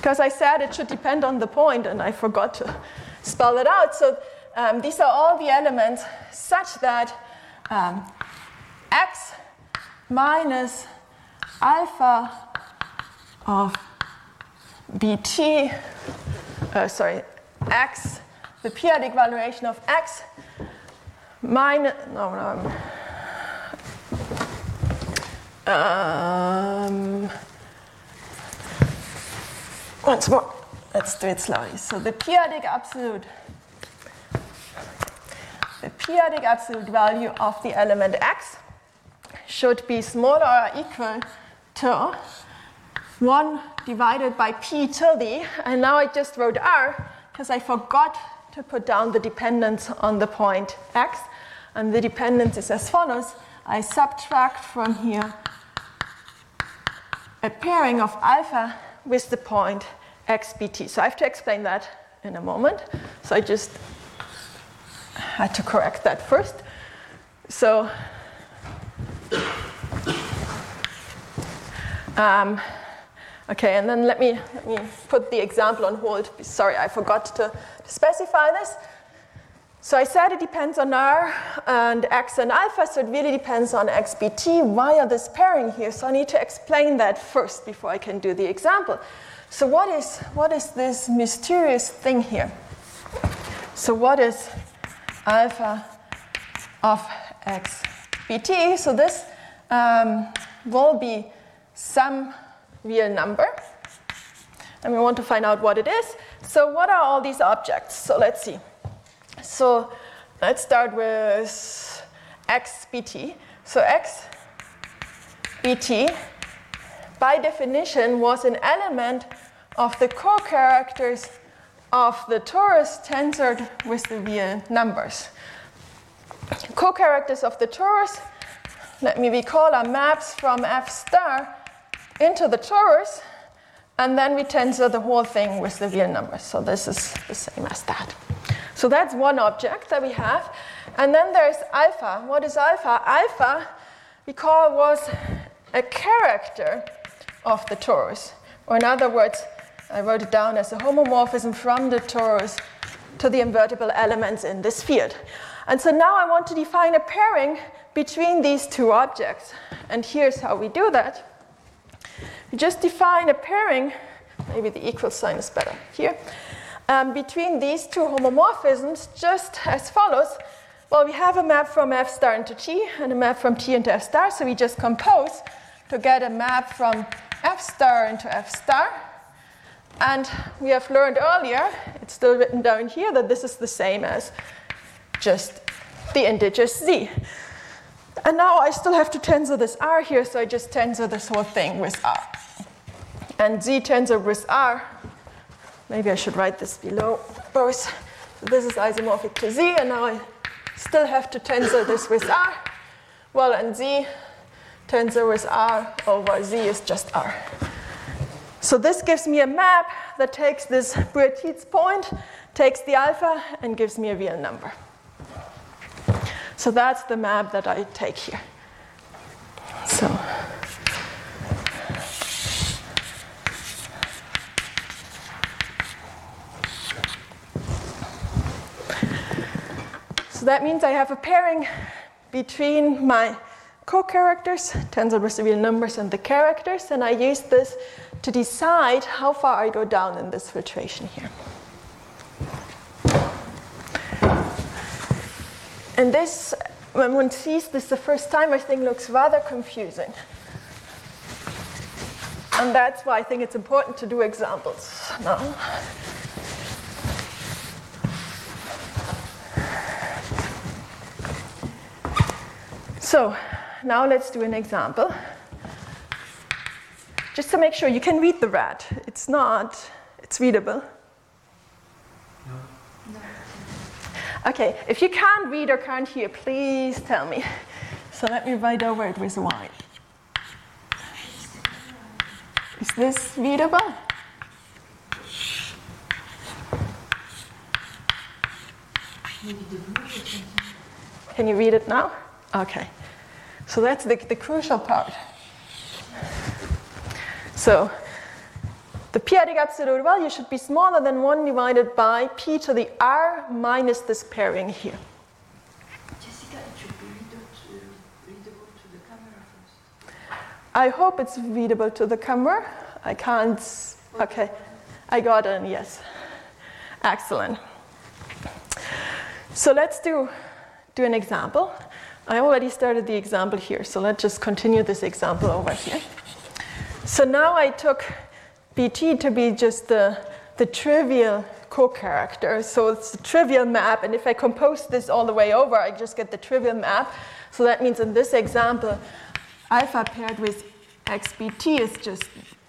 because I said it should depend on the point and I forgot to spell it out. So um, these are all the elements such that um, x minus alpha of bt, uh, sorry, x, the p-adic valuation of x minus, no, no, um, once more. Let's do it slowly. So the p-adic absolute, the p-adic absolute value of the element x should be smaller or equal to 1 divided by p tilde. And now I just wrote r because I forgot to put down the dependence on the point x. And the dependence is as follows. I subtract from here a pairing of alpha with the point xbt. So I have to explain that in a moment. So I just had to correct that first. So um, okay, and then let me let me put the example on hold. Sorry, I forgot to, to specify this. So I said it depends on R and X and alpha, so it really depends on XBT via this pairing here. So I need to explain that first before I can do the example. So what is, what is this mysterious thing here? So what is alpha of XBT? So this um, will be some real number. And we want to find out what it is. So what are all these objects? So let's see. So let's start with xbt. So xbt, by definition, was an element of the co-characters of the torus tensored with the real numbers. Co-characters of the torus, let me recall, are maps from f star into the torus, and then we tensor the whole thing with the real numbers. So this is the same as that. So that's one object that we have. And then there's alpha. What is alpha? Alpha, we call was a character of the torus. Or in other words, I wrote it down as a homomorphism from the torus to the invertible elements in this field. And so now I want to define a pairing between these two objects. And here's how we do that. We just define a pairing, maybe the equal sign is better here um, between these two homomorphisms just as follows. Well, we have a map from F star into T and a map from T into F star, so we just compose to get a map from F star into F star. And we have learned earlier, it's still written down here, that this is the same as just the integer z. And now I still have to tensor this r here, so I just tensor this whole thing with r. And z tensor with r Maybe I should write this below both. This is isomorphic to z, and now I still have to tensor this with r. Well, and z tensor with r over z is just r. So this gives me a map that takes this Bruhat-Tits point, takes the alpha, and gives me a real number. So that's the map that I take here. So. So that means I have a pairing between my co-characters, tensor real numbers and the characters, and I use this to decide how far I go down in this filtration here. And this, when one sees this the first time, I think looks rather confusing. And that's why I think it's important to do examples now. So now let's do an example. Just to make sure you can read the rat. It's not, it's readable. Okay, if you can't read or can't hear, please tell me. So let me write over it with white. Is this readable? Can you read it now? Okay. So that's the, the crucial part. So the p-adic absolute value should be smaller than 1 divided by p to the r minus this pairing here. Jessica, it should be readable to, readable to the camera first. I hope it's readable to the camera. I can't. Okay, I got an yes. Excellent. So let's do, do an example. I already started the example here, so let's just continue this example over here. So now I took BT to be just the, the trivial co-character. So it's a trivial map, and if I compose this all the way over, I just get the trivial map. So that means in this example, alpha paired with xbt is just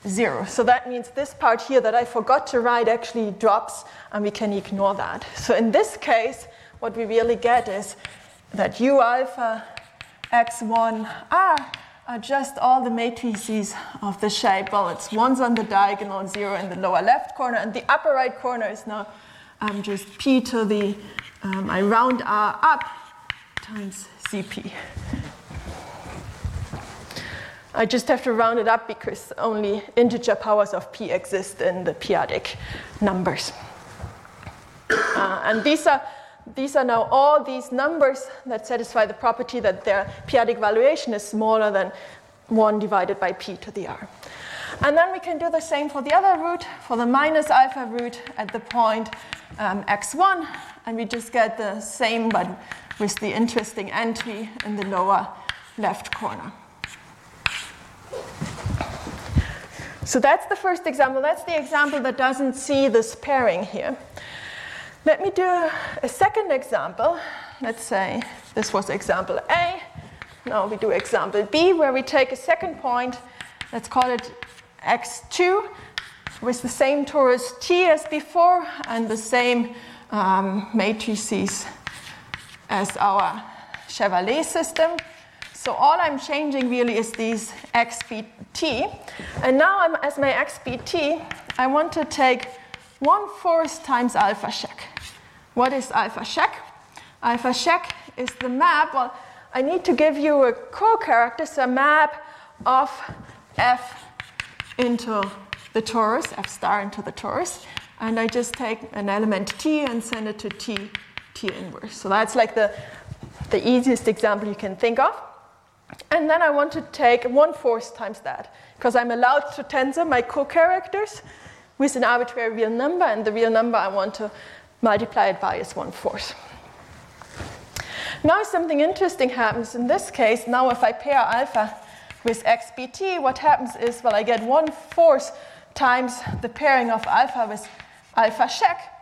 zero. So that means this part here that I forgot to write actually drops, and we can ignore that. So in this case, what we really get is that u alpha x1r are just all the matrices of the shape. Well, it's ones on the diagonal, zero in the lower left corner, and the upper right corner is now um, just p to the, um, I round r up times cp. I just have to round it up because only integer powers of p exist in the p-adic numbers. Uh, and these are, these are now all these numbers that satisfy the property that their p-adic valuation is smaller than 1 divided by p to the r. And then we can do the same for the other root, for the minus alpha root at the point um, x1, and we just get the same but with the interesting entry in the lower left corner. So that's the first example. That's the example that doesn't see this pairing here. Let me do a second example. Let's say this was example A. Now we do example B, where we take a second point. Let's call it x2 with the same torus T as before and the same um, matrices as our Chevalley system. So all I'm changing really is these xbt. And now I'm, as my xbt, I want to take 1 fourth times alpha check. What is alpha check? Alpha check is the map. Well, I need to give you a co-character, so a map of f into the torus, f star into the torus. And I just take an element t and send it to t, t inverse. So that's like the, the easiest example you can think of. And then I want to take one fourth times that, because I'm allowed to tensor my co-characters with an arbitrary real number, and the real number I want to multiply it by is one fourth. Now something interesting happens in this case. Now if I pair alpha with xbt, what happens is, well, I get one fourth times the pairing of alpha with alpha check.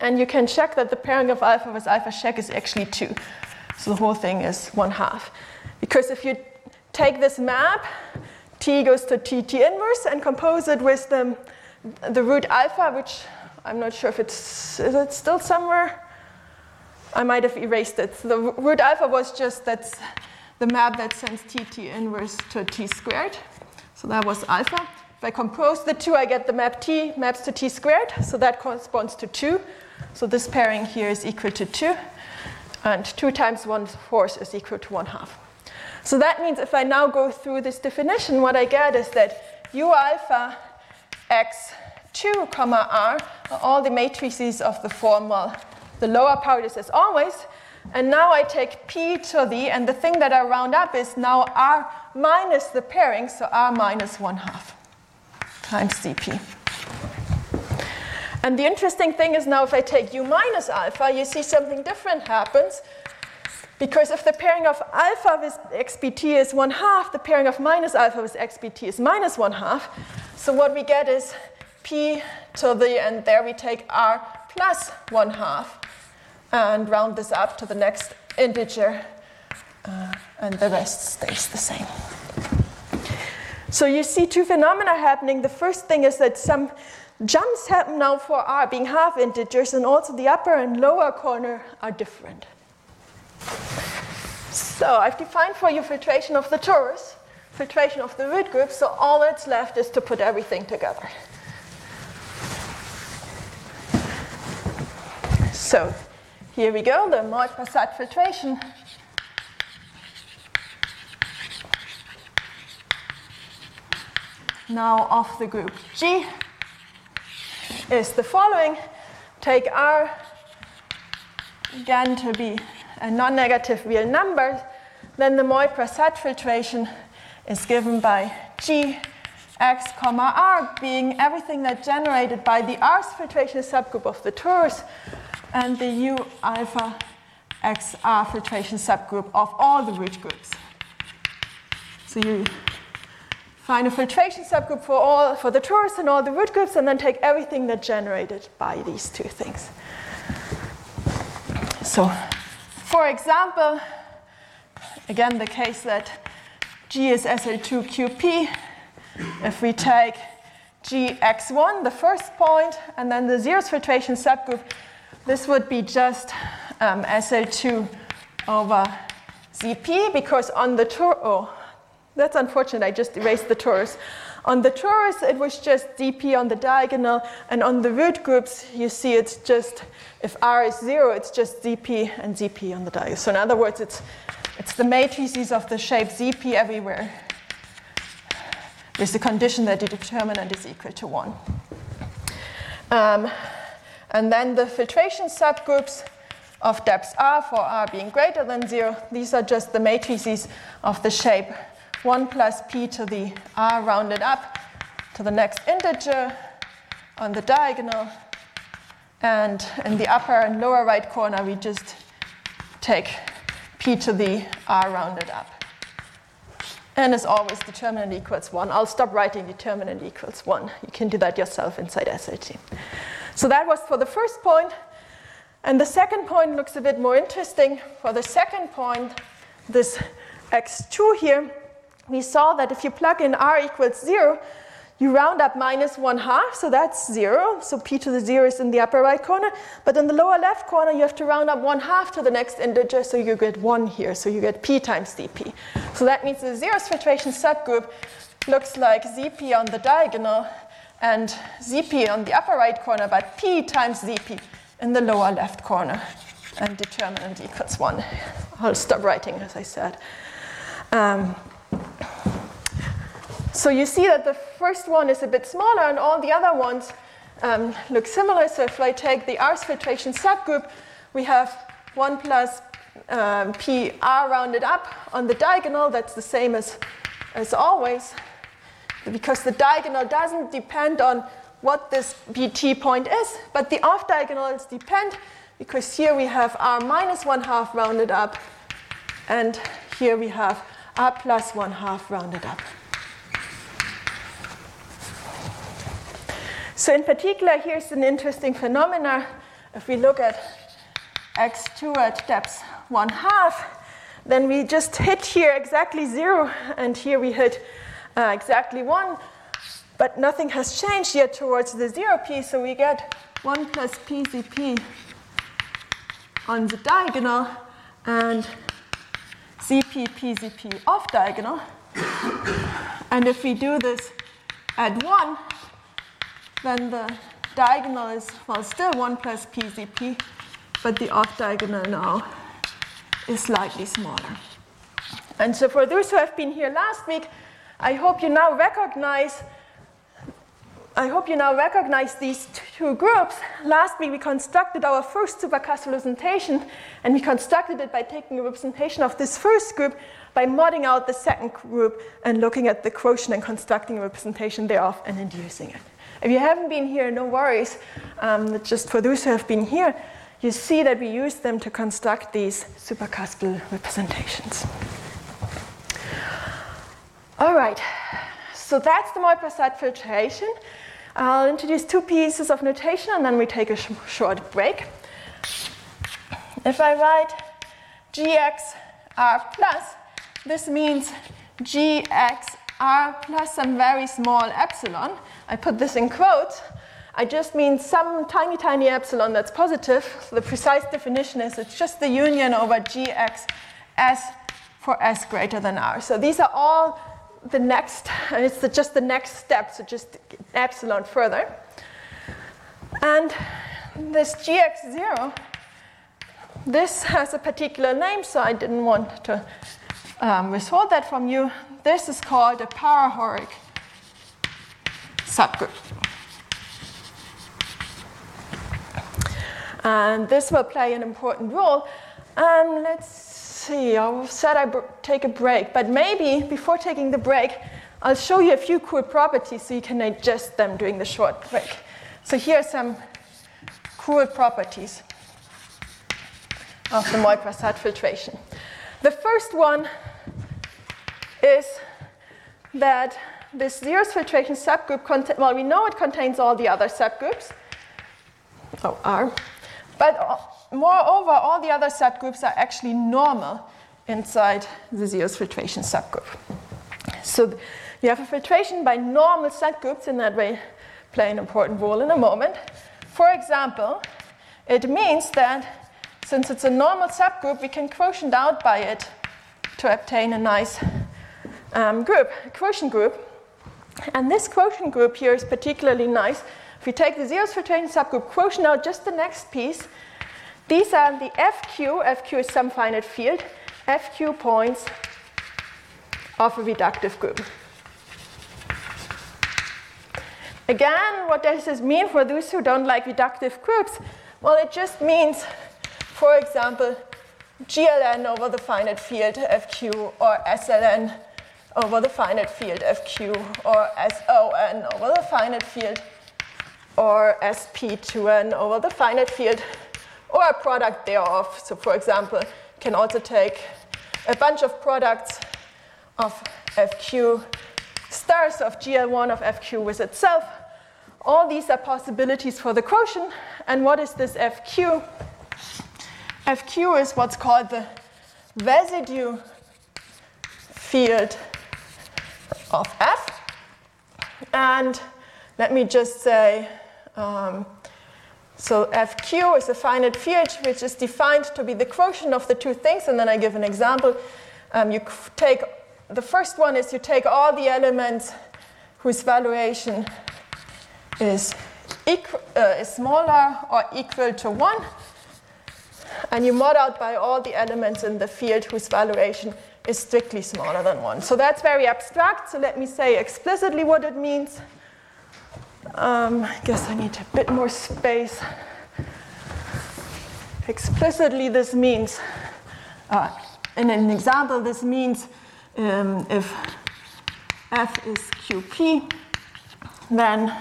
And you can check that the pairing of alpha with alpha check is actually two. So the whole thing is one half. Because if you take this map, t goes to t t inverse, and compose it with the, the root alpha, which I'm not sure if it's, is it still somewhere? I might have erased it. The root alpha was just that's the map that sends t t inverse to t squared. So that was alpha. If I compose the two, I get the map t maps to t squared. So that corresponds to 2. So this pairing here is equal to 2. And 2 times 1 fourth is equal to 1 half. So that means if I now go through this definition, what I get is that u alpha x2 comma r are all the matrices of the form, well, the lower part is as always, and now I take p to the, and the thing that I round up is now r minus the pairing, so r minus 1 half times dp. And the interesting thing is now if I take u minus alpha, you see something different happens. Because if the pairing of alpha with xbt is 1 half, the pairing of minus alpha with xbt is minus 1 half. So what we get is p to the, and there we take r plus 1 half and round this up to the next integer, uh, and the rest stays the same. So you see two phenomena happening. The first thing is that some jumps happen now for r being half integers, and also the upper and lower corner are different. So I've defined for you filtration of the torus, filtration of the root group, so all that's left is to put everything together. So here we go, the Moy-Prasad filtration. Now of the group G is the following. Take R again to be a non-negative real number, then the Moy-Prasad filtration is given by G x comma r being everything that generated by the R's filtration subgroup of the torus and the U alpha XR filtration subgroup of all the root groups. So you find a filtration subgroup for all for the torus and all the root groups, and then take everything that's generated by these two things. So, for example, again the case that G is SL2QP, if we take GX1, the first point, and then the zeros filtration subgroup, this would be just um, SL2 over ZP because on the tour, oh, that's unfortunate, I just erased the torus. On the torus, it was just dp on the diagonal, and on the root groups, you see it's just, if r is zero, it's just zp and zp on the diagonal. So in other words, it's, it's the matrices of the shape zp everywhere with the condition that the determinant is equal to one. Um, and then the filtration subgroups of depth r for r being greater than zero, these are just the matrices of the shape 1 plus p to the r rounded up to the next integer on the diagonal. And in the upper and lower right corner, we just take p to the r rounded up. And as always, determinant equals 1. I'll stop writing determinant equals 1. You can do that yourself inside SL2. So that was for the first point. And the second point looks a bit more interesting. For the second point, this x2 here, we saw that if you plug in r equals 0, you round up minus 1 half, so that's 0. So p to the 0 is in the upper right corner. But in the lower left corner, you have to round up 1 half to the next integer, so you get 1 here. So you get p times dp. So that means the zeros filtration subgroup looks like zp on the diagonal and zp on the upper right corner, but p times zp in the lower left corner. And determinant equals 1. I'll stop writing, as I said. Um, so you see that the first one is a bit smaller and all the other ones um, look similar. So if I take the R's filtration subgroup, we have 1 plus um, PR rounded up on the diagonal. That's the same as, as always. Because the diagonal doesn't depend on what this BT point is, but the off diagonals depend because here we have R minus 1 half rounded up, and here we have R plus 1 half rounded up. So in particular, here's an interesting phenomena. If we look at x2 at depth 1 half, then we just hit here exactly 0, and here we hit uh, exactly 1, but nothing has changed yet towards the 0p, so we get 1 plus pzp on the diagonal, and ZP, PZP off diagonal. and if we do this at 1, then the diagonal is, well, still 1 plus PZP, but the off diagonal now is slightly smaller. And so for those who have been here last week, I hope you now recognize I hope you now recognize these two groups. Last week we constructed our first supercuspidal representation, and we constructed it by taking a representation of this first group by modding out the second group and looking at the quotient and constructing a representation thereof and inducing it. If you haven't been here, no worries. Um, just for those who have been here, you see that we use them to construct these supercuspidal representations. All right, so that's the Moy-Prasad filtration. I'll introduce two pieces of notation and then we take a sh short break. If I write gxr plus, this means gxr plus some very small epsilon. I put this in quotes. I just mean some tiny, tiny epsilon that's positive. So the precise definition is it's just the union over gx s for s greater than r. So these are all the next, [laughs] it's the, just the next step, so just epsilon further. And this gx0, this has a particular name, so I didn't want to um, withhold that from you. This is called a parahoric subgroup. And this will play an important role. And let's see, I said I take a break, but maybe before taking the break, I'll show you a few cool properties so you can adjust them during the short break. So here are some cool properties of the Moy-Prasad filtration. The first one is that this zeros filtration subgroup, contain, well, we know it contains all the other subgroups, oh, R, but uh, moreover, all the other subgroups are actually normal inside the zeros filtration subgroup. So you have a filtration by normal subgroups in that way play an important role in a moment. For example, it means that since it's a normal subgroup, we can quotient out by it to obtain a nice um, group, a quotient group. And this quotient group here is particularly nice. If we take the zeros filtration subgroup, quotient out just the next piece, these are the FQ, FQ is some finite field, FQ points of a reductive group. Again, what does this mean for those who don't like reductive groups? Well, it just means, for example, GLN over the finite field FQ or SLN over the finite field FQ or SON over the finite field or SP2N over the finite field or a product thereof. So for example, can also take a bunch of products of FQ stars of GL1 of FQ with itself. All these are possibilities for the quotient. And what is this FQ? FQ is what's called the residue field of F. And let me just say um, so FQ is a finite field which is defined to be the quotient of the two things, and then I give an example. Um, you take the first one is you take all the elements whose valuation is, equal, uh, is smaller or equal to 1, and you mod out by all the elements in the field whose valuation is strictly smaller than 1. So that's very abstract, so let me say explicitly what it means. Um, I guess I need a bit more space. Explicitly, this means, uh, in an example, this means um, if f is qp, then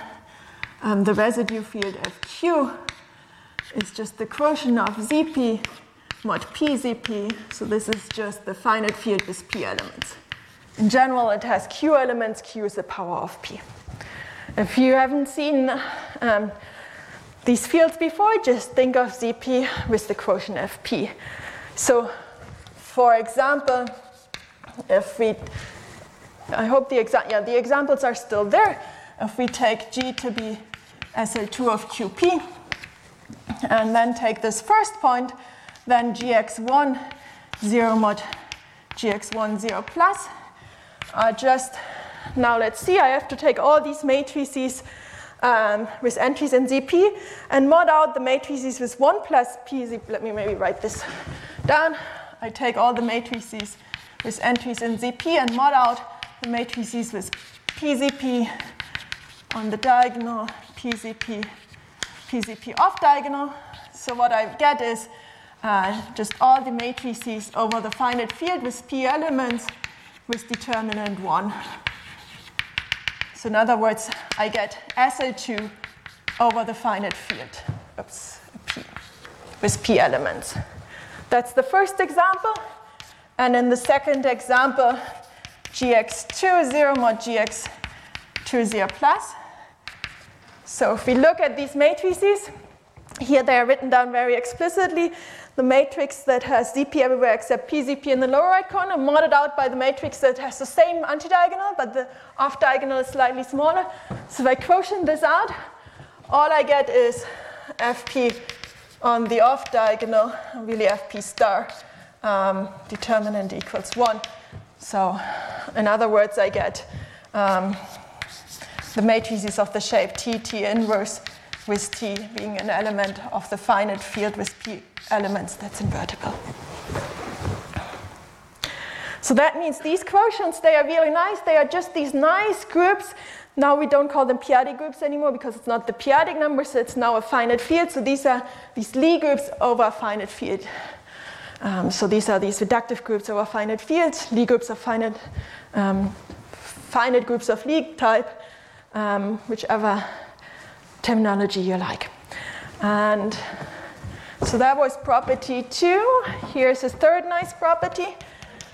um, the residue field fq is just the quotient of zp mod PZP. So this is just the finite field with p elements. In general, it has q elements. q is the power of p. If you haven't seen um, these fields before, just think of ZP with the quotient FP. So, for example, if we, I hope the, exa- yeah, the examples are still there. If we take G to be SL2 of QP, and then take this first point, then GX1 0 mod GX1 0 plus are just now let's see, I have to take all these matrices um, with entries in ZP and mod out the matrices with 1 plus P. Let me maybe write this down. I take all the matrices with entries in ZP and mod out the matrices with PZP on the diagonal, PZP, PZP off diagonal. So what I get is uh, just all the matrices over the finite field with P elements with determinant 1. So in other words, I get SL2 over the finite field. Oops, P, with P elements. That's the first example. And in the second example, gx2 0 mod gx2 0 plus. So if we look at these matrices, here they are written down very explicitly. The matrix that has ZP everywhere except PZP in the lower right corner, modded out by the matrix that has the same antidiagonal, but the off diagonal is slightly smaller. So if I quotient this out, all I get is FP on the off diagonal, really FP star, um, determinant equals 1. So, in other words, I get um, the matrices of the shape T, T inverse with T being an element of the finite field with P elements that's invertible. So that means these quotients, they are really nice. They are just these nice groups. Now we don't call them p-adic groups anymore because it's not the p-adic number, so it's now a finite field. So these are these Lie groups over a finite field. Um, so these are these reductive groups over finite fields. Lie groups are finite, um, finite groups of Lie type, um, whichever terminology you like. And so that was property two. Here's the third nice property.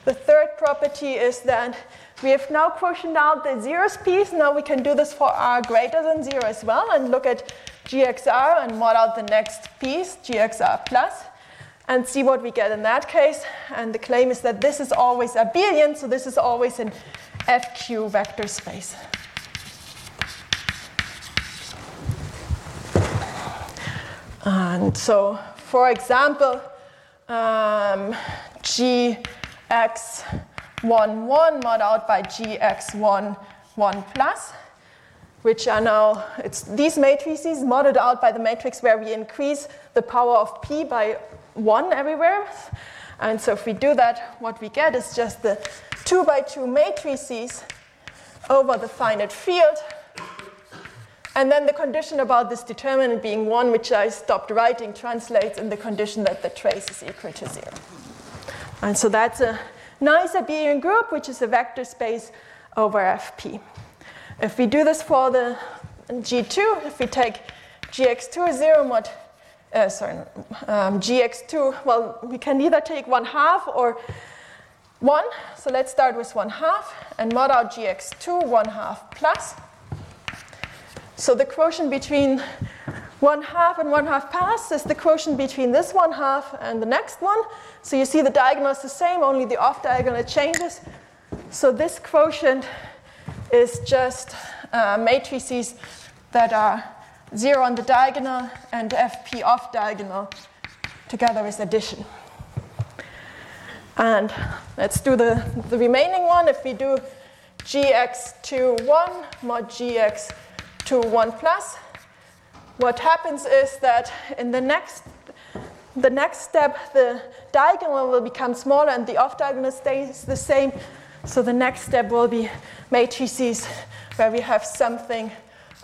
The third property is that we have now quotient out the zeros piece. Now we can do this for r greater than zero as well and look at gxr and mod out the next piece, gxr plus, and see what we get in that case. And the claim is that this is always abelian, so this is always an FQ vector space. And so, for example, um, gx11 mod out by gx1 1 plus, which are now, it's these matrices modded out by the matrix where we increase the power of p by 1 everywhere. And so if we do that, what we get is just the 2 by 2 matrices over the finite field and then the condition about this determinant being 1, which I stopped writing, translates in the condition that the trace is equal to 0. And so that's a nice abelian group, which is a vector space over Fp. If we do this for the G2, if we take gx2 0 mod, uh, sorry, um, gx2, well, we can either take 1 half or 1. So let's start with 1 half and mod out gx2 1 half plus. So the quotient between one half and one half pass is the quotient between this one half and the next one. So you see the diagonal is the same, only the off diagonal changes. So this quotient is just uh, matrices that are zero on the diagonal and FP off diagonal together with addition. And let's do the, the remaining one. If we do gx2 1 mod gx to 1 plus, what happens is that in the next, the next step, the diagonal will become smaller and the off diagonal stays the same. So the next step will be matrices where we have something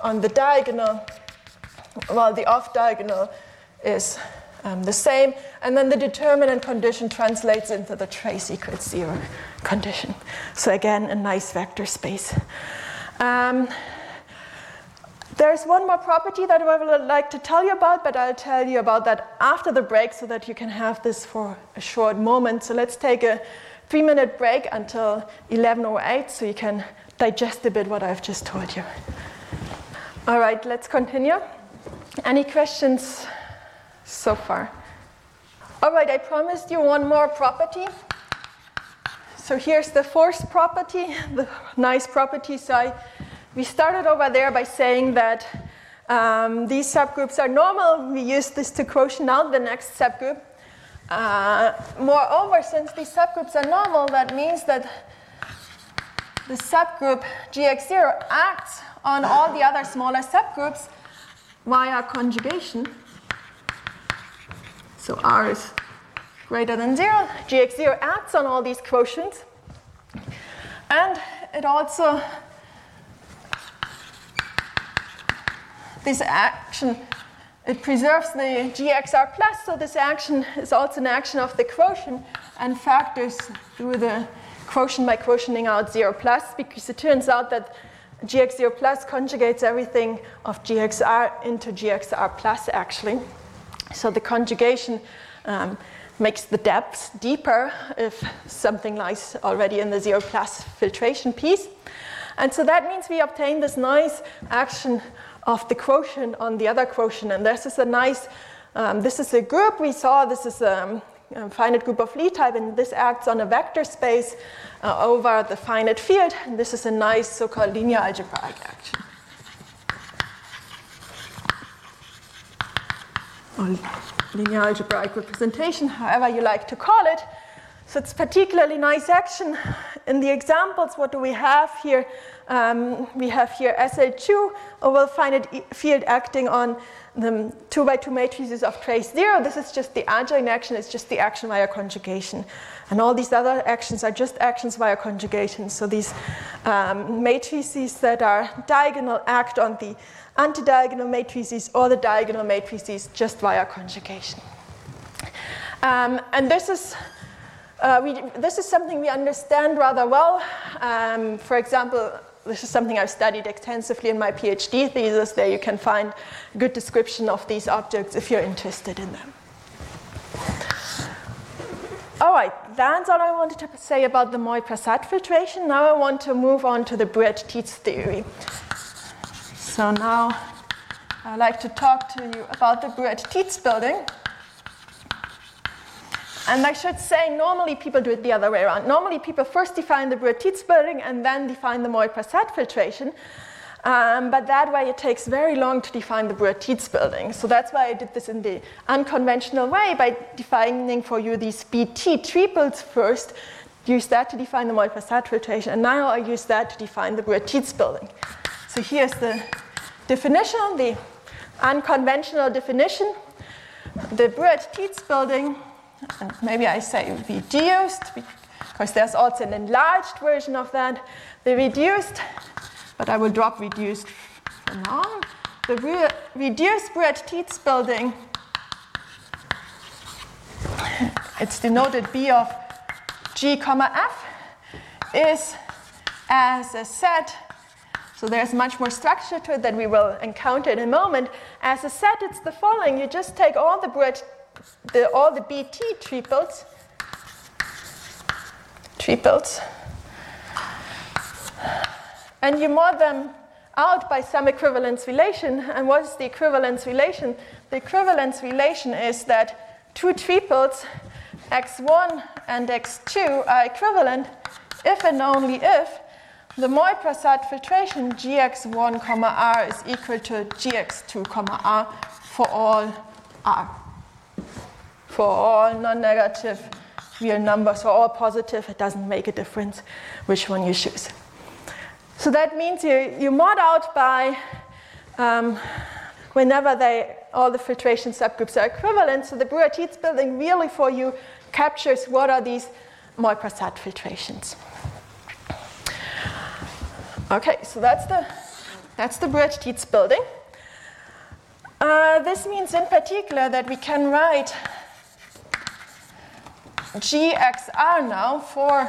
on the diagonal while the off diagonal is um, the same. And then the determinant condition translates into the trace equals zero condition. So again, a nice vector space. Um, there's one more property that I would like to tell you about, but I'll tell you about that after the break so that you can have this for a short moment. So let's take a three minute break until 11.08 so you can digest a bit what I've just told you. All right, let's continue. Any questions so far? All right, I promised you one more property. So here's the fourth property, [laughs] the nice property. So I we started over there by saying that um, these subgroups are normal. We use this to quotient out the next subgroup. Uh, moreover, since these subgroups are normal, that means that the subgroup GX0 acts on all the other smaller subgroups via conjugation. So R is greater than zero. Gx0 acts on all these quotients. And it also, this action, it preserves the GXR plus, so this action is also an action of the quotient and factors through the quotient by quotienting out 0 plus, because it turns out that GX0 plus conjugates everything of GXR into GXR plus actually. So the conjugation um, makes the depths deeper if something lies already in the zero plus filtration piece. And so that means we obtain this nice action of the quotient on the other quotient. And this is a nice, um, this is a group we saw, this is a, finite group of Lie type, and this acts on a vector space uh, over the finite field. And this is a nice so-called linear algebraic action. Or linear algebraic representation, however you like to call it. So it's particularly nice action. In the examples, what do we have here? Um, we have here SL2 over finite field acting on the two by two matrices of trace zero. This is just the adjoint action, it's just the action via conjugation. And all these other actions are just actions via conjugation. So these um, matrices that are diagonal act on the antidiagonal matrices or the diagonal matrices just via conjugation. Um, and this is, uh, we, this is something we understand rather well. Um, for example, this is something I've studied extensively in my PhD thesis. There you can find a good description of these objects if you're interested in them. All right, that's all I wanted to say about the Moy-Prasad filtration. Now I want to move on to the Bruhat-Tits theory. So now I'd like to talk to you about the Bruhat-Tits building. And I should say, normally people do it the other way around. Normally people first define the Bruhat-Tits building and then define the Moy-Prasad filtration. Um, but that way it takes very long to define the Bruhat-Tits building. So that's why I did this in the unconventional way by defining for you these BT triples first. Use that to define the Moy-Prasad filtration, and now I use that to define the Bruhat-Tits building. So here's the definition, the unconventional definition. The Bruhat-Tits building, and maybe I say reduced, because there's also an enlarged version of that. The reduced, but I will drop reduced for now. The re reduced Bruhat-Tits building, it's denoted B of G comma F, is as a set so there's much more structure to it that we will encounter in a moment. As a set, it's the following. You just take all the, Bruhat, the all the BT triples, triples, and you mod them out by some equivalence relation. And what is the equivalence relation? The equivalence relation is that two triples, x1 and x2, are equivalent if and only if the Moy-Prasad filtration gx1 comma r is equal to gx2 comma r for all r. For all non-negative real numbers, for all positive, it doesn't make a difference which one you choose. So that means you, you mod out by um, whenever they, all the filtration subgroups are equivalent. So the Bruhat-Tits building really for you captures what are these Moy-Prasad filtrations. Okay, so that's the, that's the Bruhat-Tits building. Uh, this means in particular that we can write GXR now for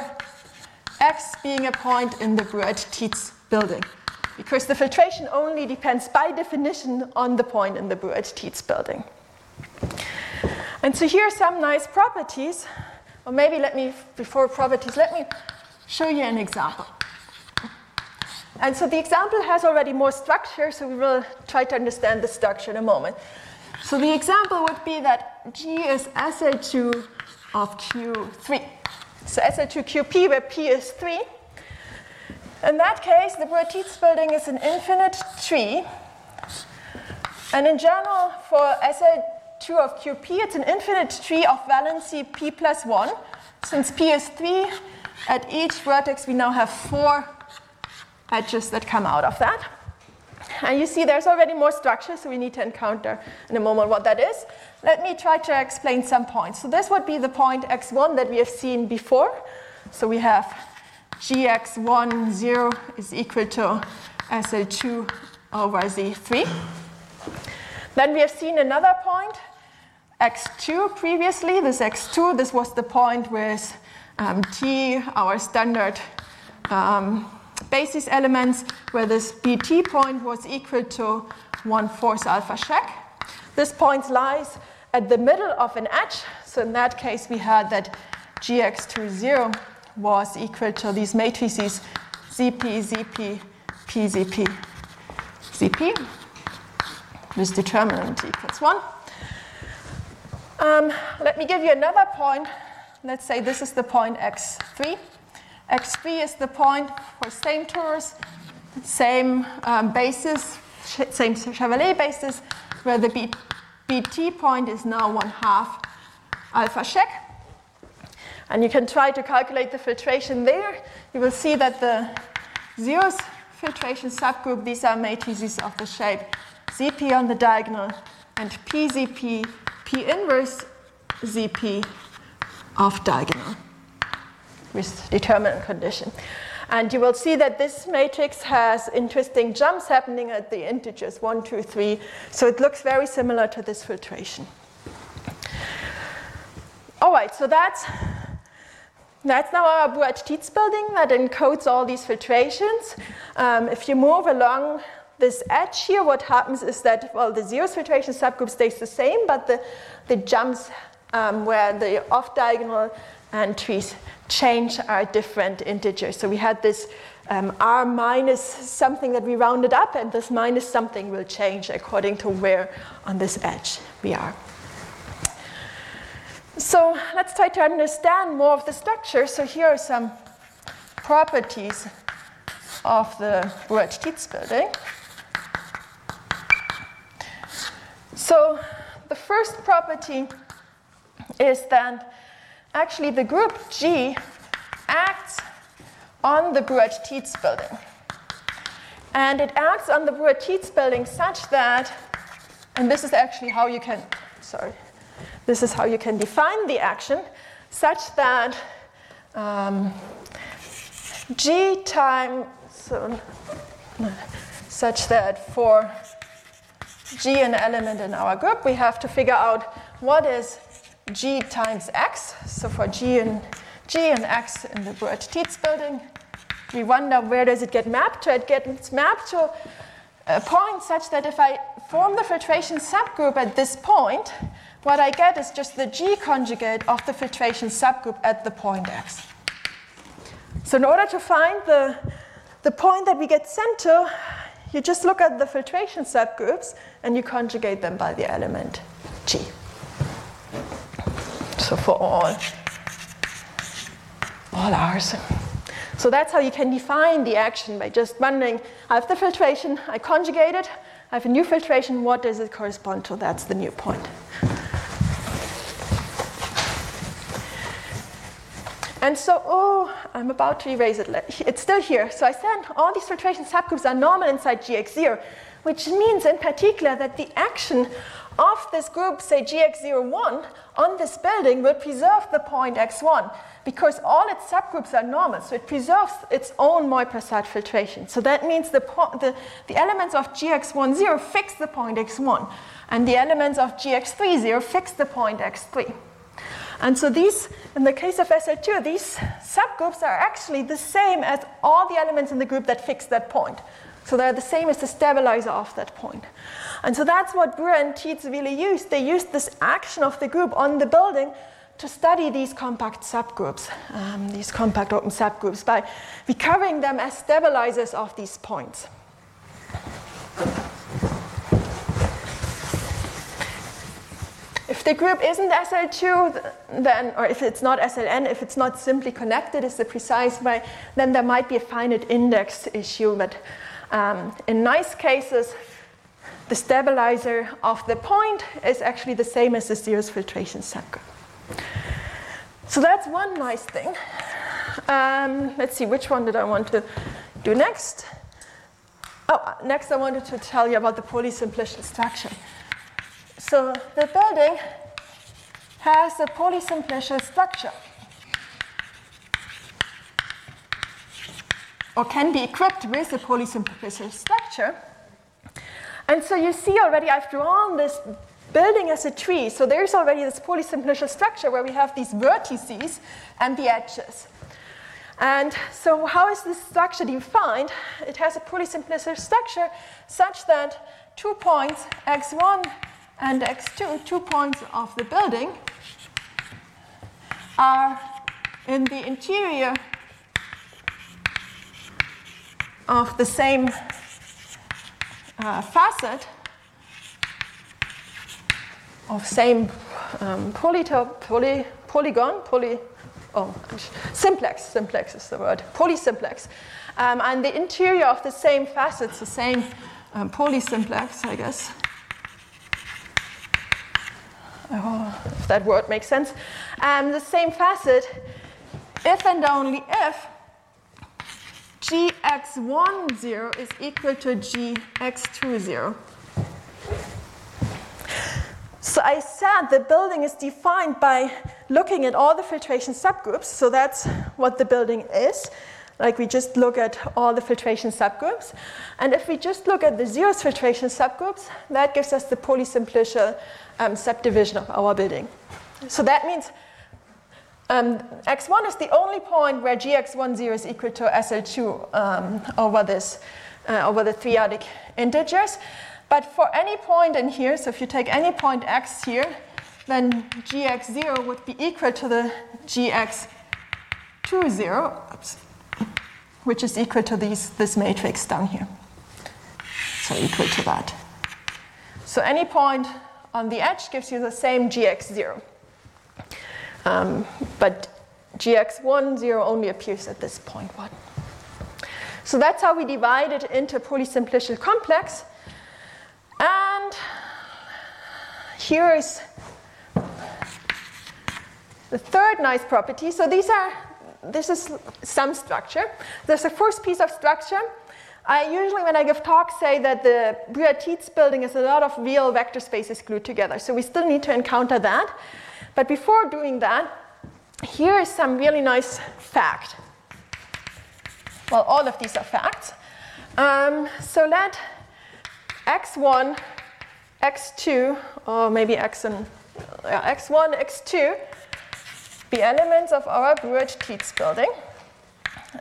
X being a point in the Bruhat-Tits building. Because the filtration only depends by definition on the point in the Bruhat-Tits building. And so here are some nice properties. Or maybe let me, before properties, let me show you an example. And so the example has already more structure, so we will try to understand the structure in a moment. So the example would be that G is SL2 of Q3. So SL2QP, where P is 3. In that case, the Bruhat-Tits building is an infinite tree. And in general, for SL2 of QP, it's an infinite tree of valency P plus 1. Since P is 3, at each vertex we now have 4 edges that come out of that. And you see there's already more structure, so we need to encounter in a moment what that is. Let me try to explain some points. So this would be the point x1 that we have seen before. So we have gx1, 0 is equal to SL2 over Z3. Then we have seen another point, x2 previously. This x2, this was the point with um, T, our standard um, basis elements, where this BT point was equal to 1 fourth alpha check. This point lies at the middle of an edge. So in that case, we had that gx20 was equal to these matrices ZP, ZP, PZP, ZP, with determinant equals 1. Um, let me give you another point. Let's say this is the point x3. x3 is the point for same torus, same um, basis, same Chevalley basis, where the BT point is now 1 half alpha check. And you can try to calculate the filtration there. You will see that the zeros filtration subgroup, these are matrices of the shape ZP on the diagonal and PZP, P inverse ZP of diagonal with determinant condition. And you will see that this matrix has interesting jumps happening at the integers 1, 2, 3. So it looks very similar to this filtration. All right, so that's, that's now our Bruhat-Tits building that encodes all these filtrations. Um, if you move along this edge here, what happens is that, well, the zero filtration subgroup stays the same, but the, the jumps um, where the off-diagonal entries change our different integers. So we had this um, r minus something that we rounded up, and this minus something will change according to where on this edge we are. So let's try to understand more of the structure. So here are some properties of the Bruhat-Tits building. So the first property is that actually the group G acts on the Bruhat-Tits building. And it acts on the Bruhat-Tits building such that, and this is actually how you can, sorry, this is how you can define the action, such that um, G times, so, such that for G an element in our group, we have to figure out what is G times X. So for G and G and X in the Bruhat-Tits building, we wonder where does it get mapped to? It gets mapped to a point such that if I form the filtration subgroup at this point, what I get is just the G conjugate of the filtration subgroup at the point X. So in order to find the, the point that we get sent to, you just look at the filtration subgroups and you conjugate them by the element G. So for all, all R's. So that's how you can define the action by just wondering, I have the filtration, I conjugate it, I have a new filtration, what does it correspond to? That's the new point. And so, oh, I'm about to erase it. It's still here. So I said all these filtration subgroups are normal inside GX0, which means in particular that the action of this group, say GX01, on this building will preserve the point X1 because all its subgroups are normal. So it preserves its own Moy-Prasad filtration. So that means the, the, the elements of GX10 fix the point X1, and the elements of GX30 fix the point X3. And so these, in the case of SL2, these subgroups are actually the same as all the elements in the group that fix that point. So they're the same as the stabilizer of that point. And so that's what Bruhat and Tits really used. They used this action of the group on the building to study these compact subgroups, um, these compact open subgroups, by recovering them as stabilizers of these points. If the group isn't SL2, then, or if it's not SLN, if it's not simply connected is the precise way, then there might be a finite index issue. But um, in nice cases, the stabilizer of the point is actually the same as the zeros filtration subgroup. So that's one nice thing. Um, let's see, which one did I want to do next? Oh, next I wanted to tell you about the polysimplicial structure. So the building has a polysimplicial structure. Or can be equipped with a polysimplicial structure. And so you see already I've drawn this building as a tree. So there's already this polysimplicial structure where we have these vertices and the edges. And so how is this structure defined? It has a polysimplicial structure such that two points, x1 and x2, two points of the building, are in the interior of the same uh, facet of same um, poly, polygon, poly, oh, simplex, simplex is the word, polysimplex. Um, and the interior of the same facets, the same um, polysimplex, I guess. Oh, if that word makes sense. Um, the same facet, if and only if gx10 is equal to gx20. So I said the building is defined by looking at all the filtration subgroups. So that's what the building is. Like we just look at all the filtration subgroups. And if we just look at the zeroth filtration subgroups, that gives us the polysimplicial um, subdivision of our building. So that means um, x1 is the only point where gx10 is equal to SL2 um, over this, uh, over the three-adic integers. But for any point in here, so if you take any point x here, then gx0 would be equal to the gx20, oops, which is equal to these, this matrix down here. So equal to that. So any point on the edge gives you the same gx0. Um, but gx10 only appears at this point 1. So that's how we divide it into polysimplicial complex. And here is the third nice property. So these are, this is some structure. There's a first piece of structure. I usually, when I give talks, say that the Bruhat-Tits building is a lot of real vector spaces glued together. So we still need to encounter that. But before doing that, here is some really nice fact. Well, all of these are facts. Um, so let x1, x2, or maybe x and uh, x1, x2 be elements of our Bruhat-Tits building.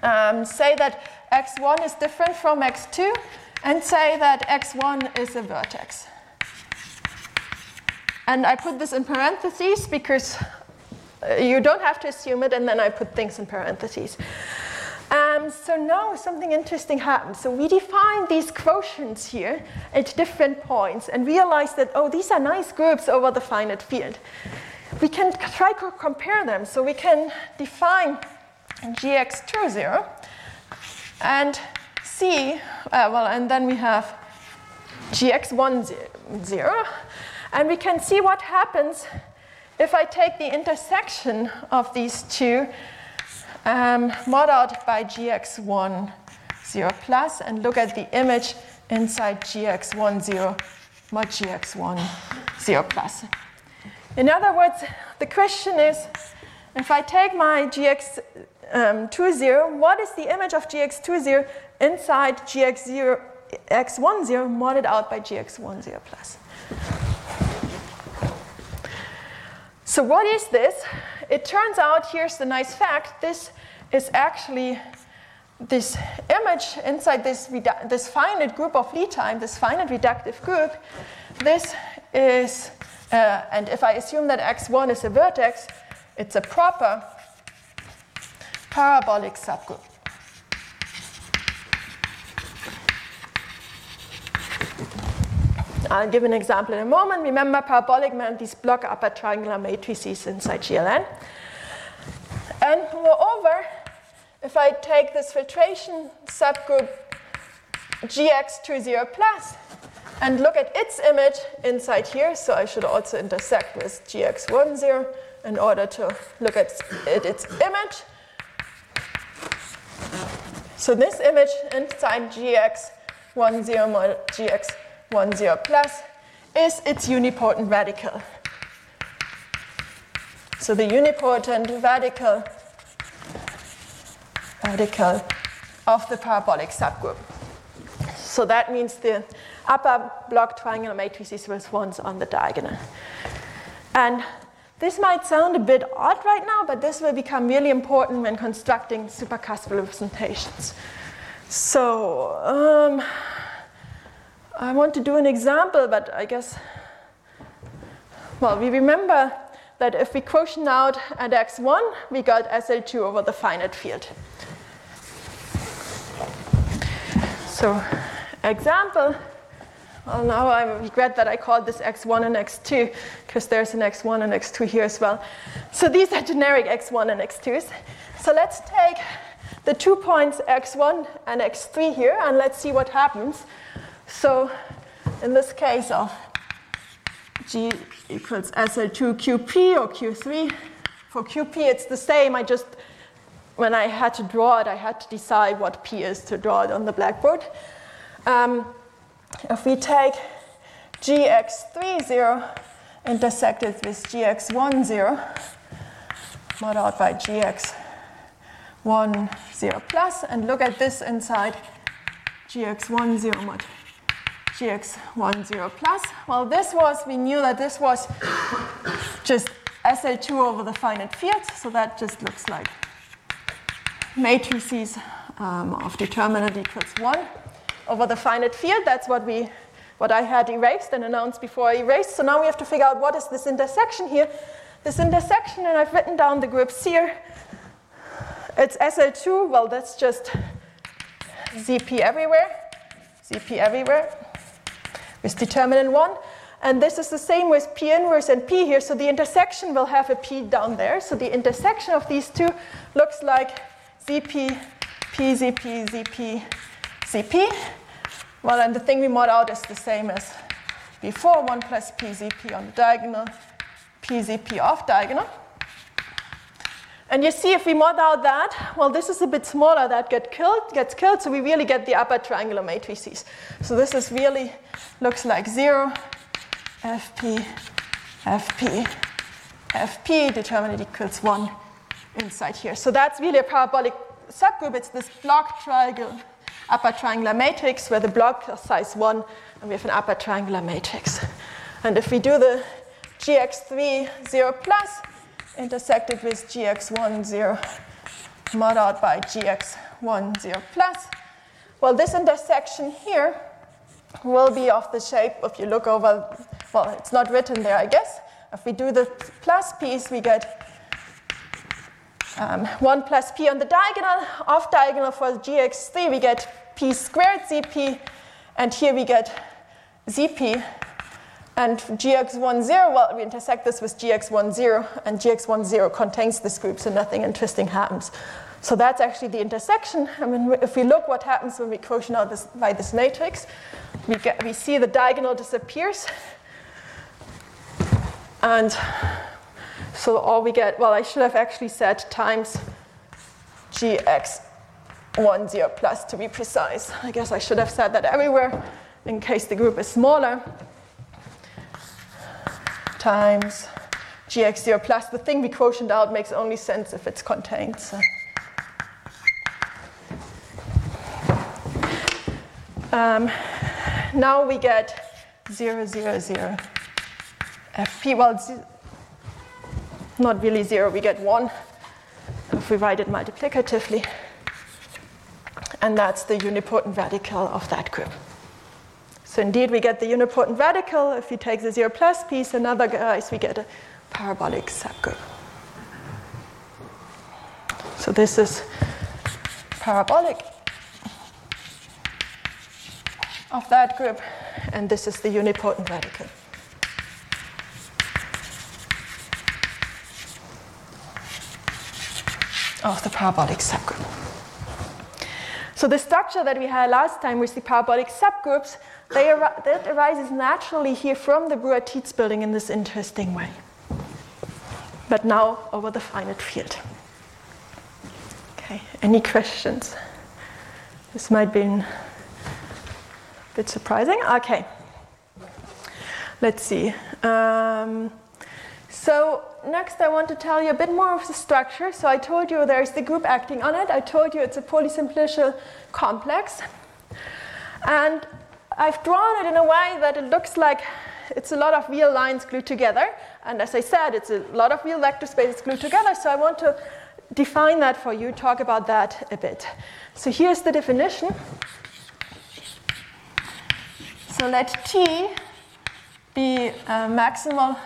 Um, say that x1 is different from x2, and say that x1 is a vertex. And I put this in parentheses because uh, you don't have to assume it, and then I put things in parentheses. Um, so now something interesting happens. So we define these quotients here at different points and realize that, oh, these are nice groups over the finite field. We can try to compare them. So we can define gx20 and see, uh, well, and then we have gx10. And we can see what happens if I take the intersection of these two um, out by gx1 0 plus and look at the image inside gx1 0 mod gx1 0 plus. In other words, the question is if I take my gx um, 2 0, what is the image of gx2 0 inside gx0 x1 0 modded out by gx1 0 plus? So, what is this? It turns out, here's the nice fact this is actually this image inside this, this finite group of Lie type, this finite reductive group. This is, uh, and if I assume that x1 is a vertex, it's a proper parabolic subgroup. I'll give an example in a moment. Remember, parabolic meant these block upper triangular matrices inside GLN. And moreover, if I take this filtration subgroup GX20 plus and look at its image inside here, so I should also intersect with GX10 in order to look at its image. So this image inside GX 1, 0 mod gx 1, 0 plus is its unipotent radical. So the unipotent radical radical of the parabolic subgroup. So that means the upper block triangular matrices with ones on the diagonal. And this might sound a bit odd right now, but this will become really important when constructing supercuspidal representations. So um, I want to do an example, but I guess, well, we remember that if we quotient out at x1, we got SL2 over the finite field. So example, well now I regret that I called this x1 and x2 because there's an x1 and x2 here as well. So these are generic x1 and x2s. So let's take the two points x1 and x3 here and let's see what happens. So in this case of g equals SL2 QP or Q3, for QP it's the same, I just when I had to draw it, I had to decide what P is to draw it on the blackboard. Um, if we take gx30 intersected with gx10, mod out by gx10 plus, and look at this inside gx10 mod gx10 plus. Well, this was, we knew that this was just SL2 over the finite field, so that just looks like matrices um, of determinant equals 1 over the finite field. That's what, we, what I had erased and announced before I erased. So now we have to figure out what is this intersection here. This intersection, and I've written down the groups here. It's SL2, well, that's just ZP everywhere, ZP everywhere, with determinant 1. And this is the same with P inverse and P here. So the intersection will have a P down there. So the intersection of these two looks like ZP, PZP, ZP, ZP. Well, and the thing we mod out is the same as before 1 plus PZP on the diagonal, PZP off diagonal. And you see, if we mod out that, well, this is a bit smaller, that get killed, gets killed, so we really get the upper triangular matrices. So this is really, looks like 0, FP, FP, FP, determinant equals 1 inside here. So that's really a parabolic subgroup. It's this block triangle, upper triangular matrix where the block is size 1 and we have an upper triangular matrix. And if we do the gx3 0 plus intersected with gx10 mod out by gx10 plus, well, this intersection here will be of the shape, if you look over, well, it's not written there, I guess. If we do the plus piece, we get um, 1 plus p on the diagonal. Off diagonal for gx3, we get p squared zp, and here we get zp. And gx10, well, we intersect this with gx10, and gx10 contains this group, so nothing interesting happens. So that's actually the intersection. I mean, if we look what happens when we quotient out this, by this matrix, we, get, we see the diagonal disappears. And so all we get, well, I should have actually said times gx 1, 0 plus to be precise. I guess I should have said that everywhere in case the group is smaller. Times gx 0 plus. The thing we quotient out makes only sense if it's contained. So. Um, now we get 0, 0, 0 fp. Well, not really zero, we get one if we write it multiplicatively. And that's the unipotent radical of that group. So indeed, we get the unipotent radical. If we take the zero plus piece, another guys, we get a parabolic subgroup. So this is parabolic of that group, and this is the unipotent radical. of the parabolic subgroup. So the structure that we had last time with the parabolic subgroups, ar- that arises naturally here from the Bruhat-Tits building in this interesting way. But now over the finite field. Okay, any questions? This might be a Bit surprising. Okay. Let's see. Um, so next I want to tell you a bit more of the structure. So I told you there's the group acting on it. I told you it's a polysimplicial complex. And I've drawn it in a way that it looks like it's a lot of real lines glued together. And as I said, it's a lot of real vector spaces glued together. So I want to define that for you, talk about that a bit. So here's the definition. So let T be a maximal.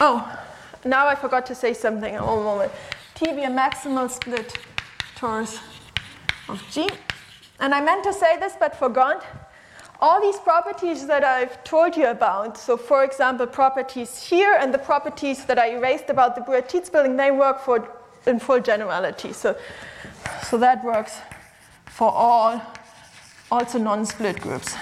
Oh, now I forgot to say something. One moment. T be a maximal split torus of G. And I meant to say this but forgot. All these properties that I've told you about, so for example, properties here and the properties that I erased about the Bruhat-Tits building, they work for in full generality. So, so that works for all, also non-split groups.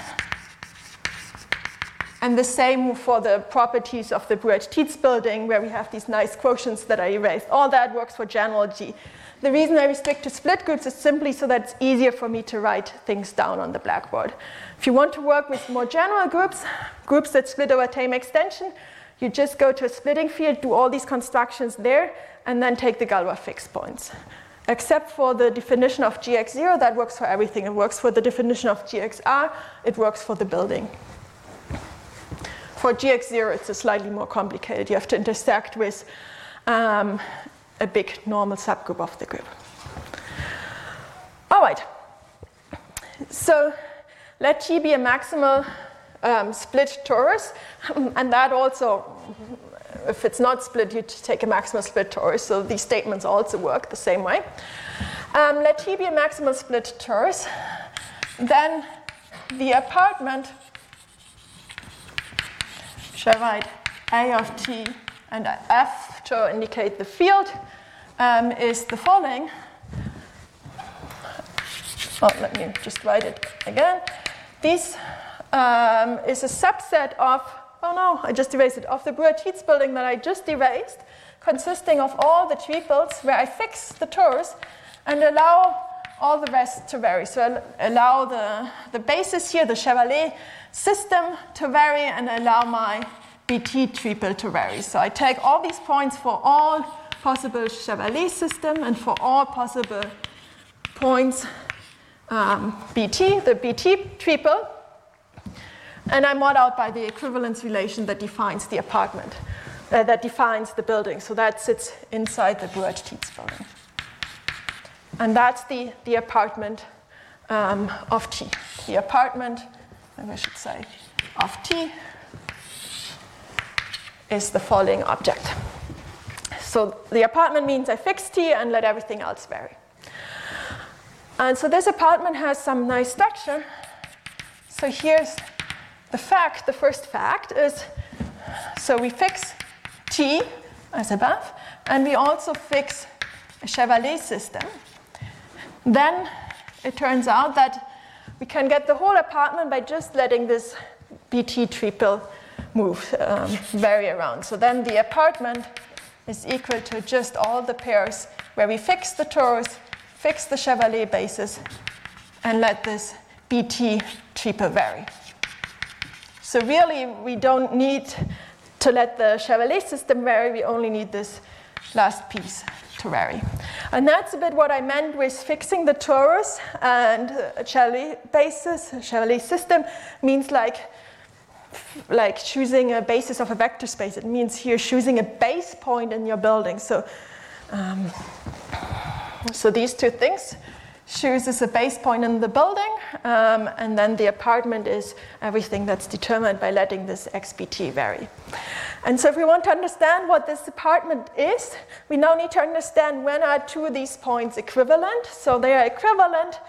And the same for the properties of the Bruhat-Tits building, where we have these nice quotients that I erased. All that works for general G. The reason I restrict to split groups is simply so that it's easier for me to write things down on the blackboard. If you want to work with more general groups, groups that split over tame extension, you just go to a splitting field, do all these constructions there, and then take the Galois fixed points. Except for the definition of GX0, that works for everything. It works for the definition of GXR, it works for the building. For GX0, it's a slightly more complicated. You have to intersect with um, a big normal subgroup of the group. All right. So let G be a maximal um, split torus, [laughs] and that also, if it's not split, you take a maximal split torus. So these statements also work the same way. Um, let T be a maximal split torus. Then the apartment shall write A of T and F to indicate the field um, is the following. Oh, let me just write it again. This um, is a subset of, oh no, I just erased it, of the Bruhat-Tits building that I just erased, consisting of all the triples where I fix the torus and allow all the rest to vary. So allow the, the basis here, the Chevalley system to vary and allow my BT triple to vary. So I take all these points for all possible Chevalley system and for all possible points um, BT, the BT triple, and I mod out by the equivalence relation that defines the apartment, uh, that defines the building. So that sits inside the Bruhat-Tits building. And that's the, the apartment um, of T. The apartment, I should say, of T is the following object. So the apartment means I fix T and let everything else vary. And so this apartment has some nice structure. So here's the fact, the first fact is so we fix T as above, and we also fix a Chevalley system. Then it turns out that we can get the whole apartment by just letting this BT triple move, um, vary around. So then the apartment is equal to just all the pairs where we fix the torus, fix the Chevalley basis, and let this BT triple vary. So really, we don't need to let the Chevalley system vary, we only need this last piece And that's a bit what I meant with fixing the torus and a Chevalley basis, a Chevalley system means like like choosing a basis of a vector space. It means here choosing a base point in your building. So, um, so these two things chooses a base point in the building, um, and then the apartment is everything that's determined by letting this xbt vary. And so if we want to understand what this apartment is, we now need to understand when are two of these points equivalent. So they are equivalent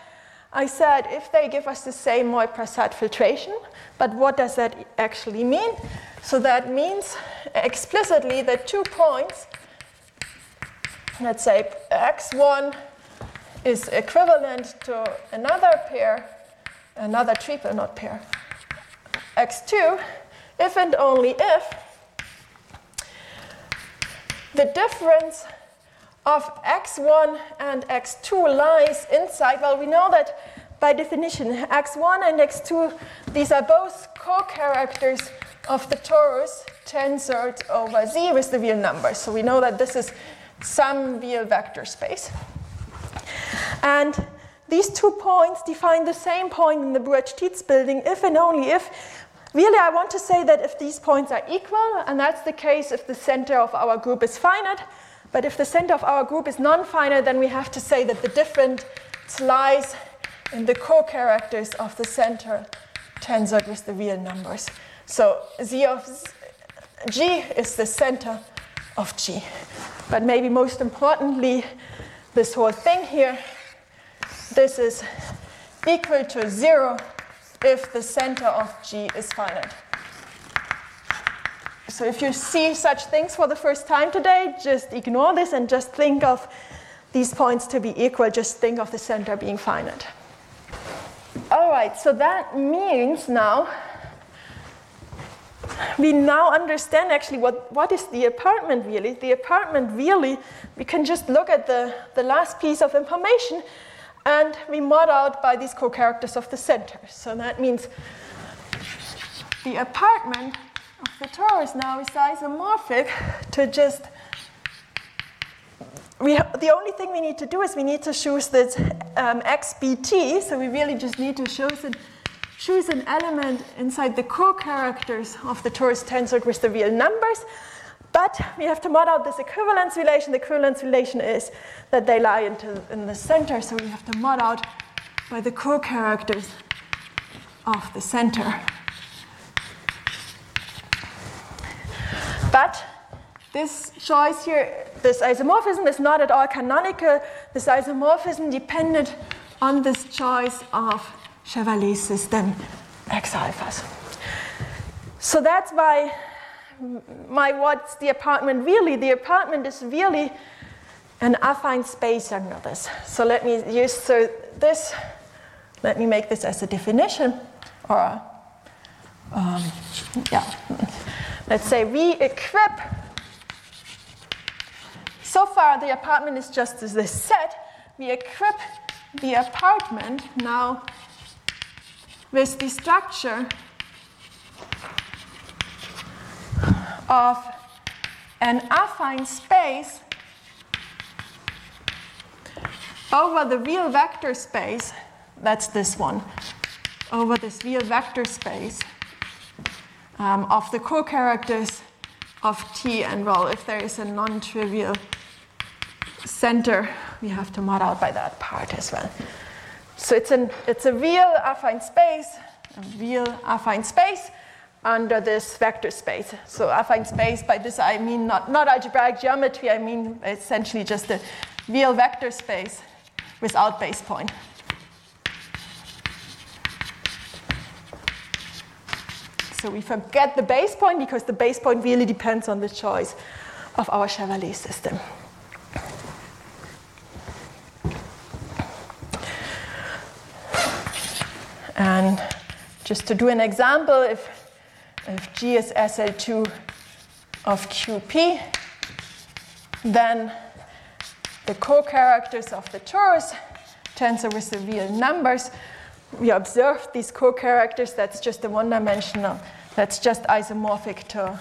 I said if they give us the same Moy-Prasad filtration, but what does that actually mean? So that means explicitly that two points, let's say x1 is equivalent to another pair, another triple, not pair, x2, if and only if the difference of x1 and x2 lies inside, well, we know that by definition, x1 and x2, these are both co-characters of the torus tensored over z with the real numbers. So we know that this is some real vector space. And these two points define the same point in the Bruhat-Tits building if and only if, really I want to say that if these points are equal, and that's the case if the center of our group is finite, but if the center of our group is non-finite, then we have to say that the difference lies in the co-characters of the center tensored with the real numbers. So z of g is the center of g. But maybe most importantly, this whole thing here, this is equal to zero if the center of g is finite. So if you see such things for the first time today, just ignore this and just think of these points to be equal. Just think of the center being finite. All right, so that means now we now understand actually what, what is the apartment really. The apartment really, we can just look at the, the last piece of information and we mod out by these co-characters of the center. So that means the apartment of the torus now is isomorphic to just we the only thing we need to do is we need to choose this um, xbt, so we really just need to choose an, choose an element inside the co-characters of the torus tensored with the real numbers. But we have to mod out this equivalence relation. The equivalence relation is that they lie into, in the center, so we have to mod out by the co-characters of the center. But this choice here, this isomorphism is not at all canonical. This isomorphism depended on this choice of Chevalley's system X alphas. So that's why my what's the apartment really? The apartment is really an affine space under this. So let me use so this, let me make this as a definition, or um, yeah. Let's say we equip. So far, the apartment is just as this set. We equip the apartment now with the structure of an affine space over the real vector space, that's this one, over this real vector space um, of the co-characters of T and well, if there is a non-trivial center, we have to mod out by that part as well. So it's, an, it's a real affine space, a real affine space under this vector space. So affine space, by this I mean not, not algebraic geometry, I mean essentially just a real vector space without base point. So we forget the base point because the base point really depends on the choice of our Chevalley system. And just to do an example, if, if G is SL2 of QP, then the co-characters of the torus tensor with the real numbers we observe these co-characters, that's just a one-dimensional, that's just isomorphic to,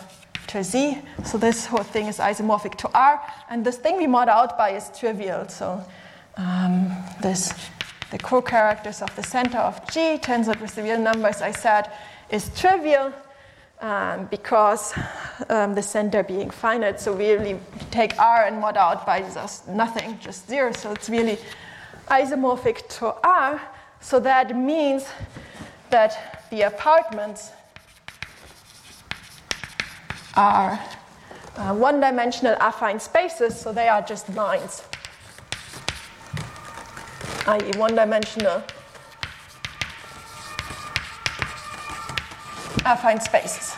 to Z. So this whole thing is isomorphic to R. And this thing we mod out by is trivial. So um, this, the co-characters of the center of G tensored with the real numbers I said is trivial um, because um, the center being finite. So we really take R and mod out by just nothing, just zero. So it's really isomorphic to R. So that means that the apartments are uh, one dimensional affine spaces, so they are just lines, i.e., one dimensional affine spaces.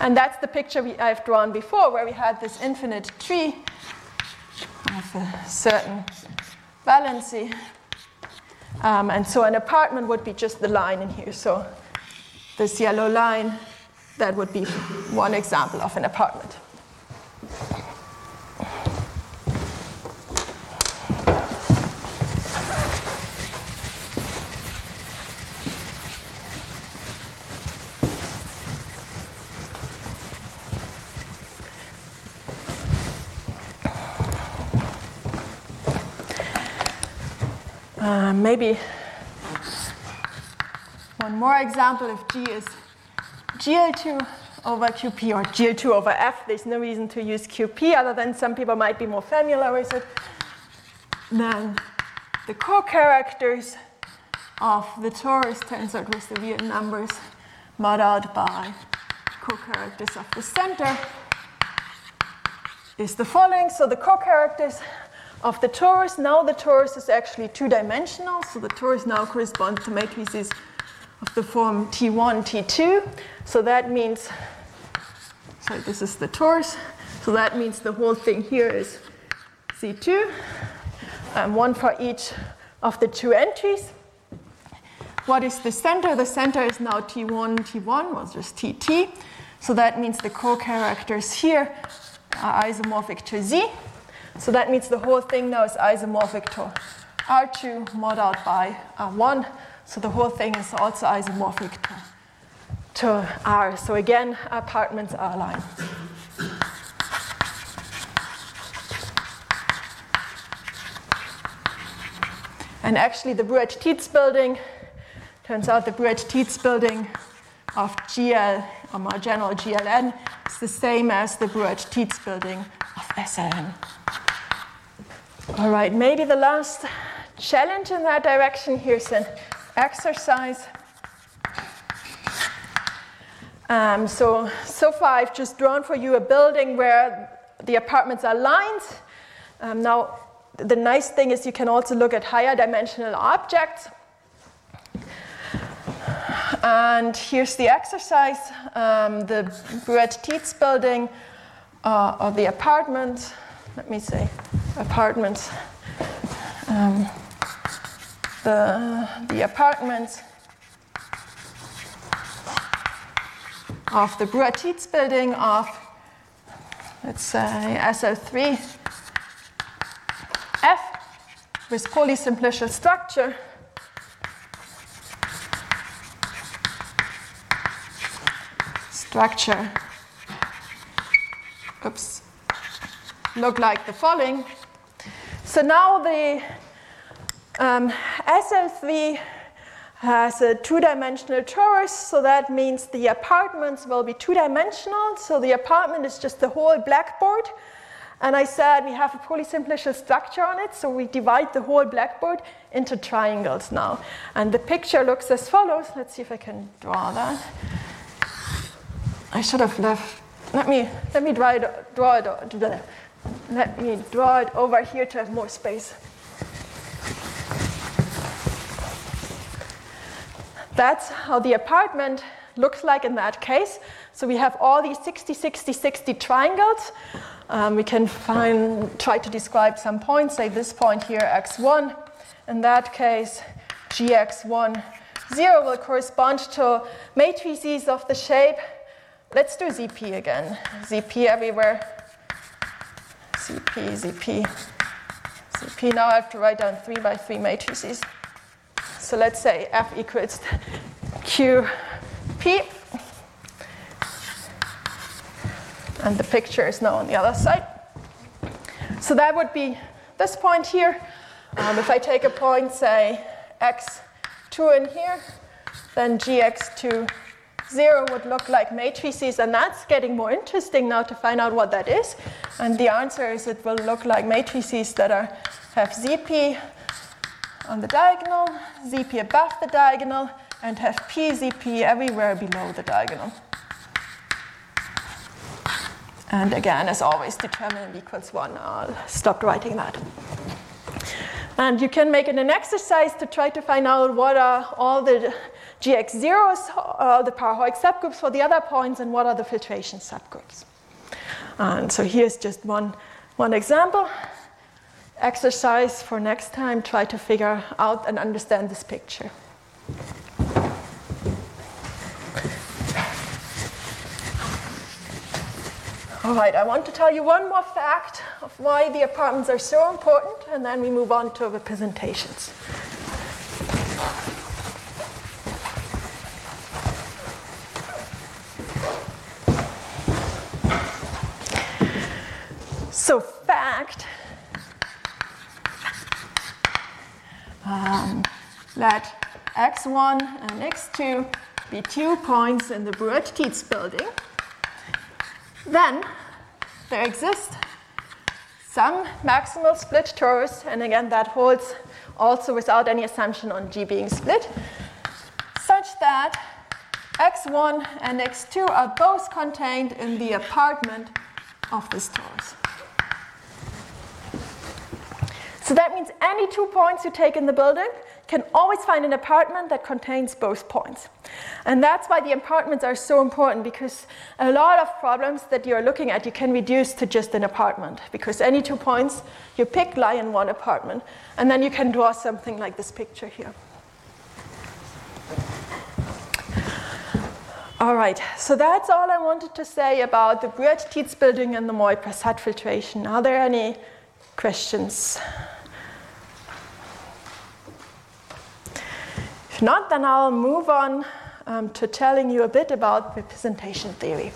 And that's the picture we, I've drawn before, where we had this infinite tree of a certain valency. Um, and so an apartment would be just the line in here. So this yellow line, that would be one example of an apartment. Uh, maybe one more example if G is GL2 over QP or GL2 over F. There's no reason to use QP other than some people might be more familiar with it. Then the co-characters of the torus turns out with the real numbers mod out by co-characters of the center is the following. So the co-characters of the torus, now the torus is actually two-dimensional, so the torus now corresponds to matrices of the form T1, T2. So that means, sorry, this is the torus. So that means the whole thing here is C2, and um, one for each of the two entries. What is the center? The center is now T1, T1, was just TT. So that means the co-characters here are isomorphic to Z. So that means the whole thing now is isomorphic to R2 mod out by uh, R1. So the whole thing is also isomorphic to, to R. So again, apartments are aligned. And actually, the Bruhat-Tits building turns out the Bruhat-Tits building of GL, or more general GLN, is the same as the Bruhat-Tits building of SLN. All right, maybe the last challenge in that direction here's an exercise. Um, so, so far I've just drawn for you a building where the apartments are lined. Um, now, the nice thing is you can also look at higher dimensional objects. And here's the exercise um, the Bruhat-Tits building uh, or the apartment. Let me say apartments. Um, the, the apartments of the Bruhat-Tits building of, let's say, SL3 F with polysimplicial structure. Structure, oops, look like the following. So now the um, SL3 has a two-dimensional torus, so that means the apartments will be two-dimensional. So the apartment is just the whole blackboard. And I said we have a polysimplicial structure on it, so we divide the whole blackboard into triangles now. And the picture looks as follows. Let's see if I can draw that. I should have left. Let me let me draw it. Draw it. Let me draw it over here to have more space. That's how the apartment looks like in that case. So we have all these 60, 60, 60 triangles. Um, we can find, try to describe some points, say this point here, x1. In that case, gx1, 0 will correspond to matrices of the shape. Let's do ZP again. ZP everywhere. ZP, ZP, ZP. Now I have to write down 3 by 3 matrices. So let's say F equals QP. And the picture is now on the other side. So that would be this point here. Um, if I take a point, say x2 in here, then gx2 0 would look like matrices, and that's getting more interesting now to find out what that is. And the answer is it will look like matrices that are, have ZP on the diagonal, ZP above the diagonal, and have PZP everywhere below the diagonal. And again, as always, determinant equals 1. I'll stop writing that. And you can make it an exercise to try to find out what are all the GX zeros, uh, the parahoric subgroups for the other points, and what are the filtration subgroups. And so here's just one, one example. Exercise for next time, try to figure out and understand this picture. All right, I want to tell you one more fact of why the apartments are so important, and then we move on to representations. So, fact. Uh, let x1 and x2 be two points in the Bruhat-Tits building, then there exists some maximal split torus, and again, that holds also without any assumption on G being split, such that x1 and x2 are both contained in the apartment of this torus. So that means any two points you take in the building can always find an apartment that contains both points. And that's why the apartments are so important because a lot of problems that you're looking at you can reduce to just an apartment because any two points you pick lie in one apartment. And then you can draw something like this picture here. All right, so that's all I wanted to say about the Bruhat-Tits building and the Moy-Prasad filtration. Are there any questions? If not, then I'll move on um, to telling you a bit about representation theory.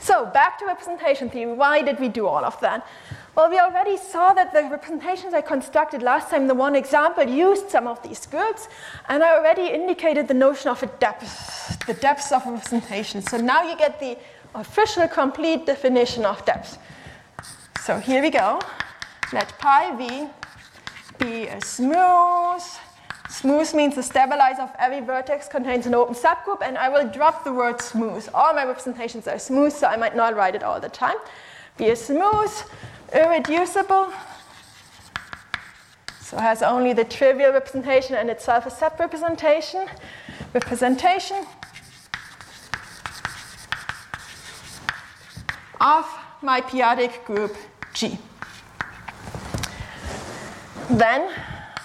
So, back to representation theory. Why did we do all of that? Well, we already saw that the representations I constructed last time, the one example, used some of these groups, and I already indicated the notion of a depth, the depths of representation. So now you get the official complete definition of depth. So here we go. Let pi v be a smooth. Smooth means the stabilizer of every vertex contains an open subgroup, and I will drop the word smooth. All my representations are smooth, so I might not write it all the time. Be a smooth, irreducible, so has only the trivial representation and itself a sub-representation. Representation of my p-adic group G. Then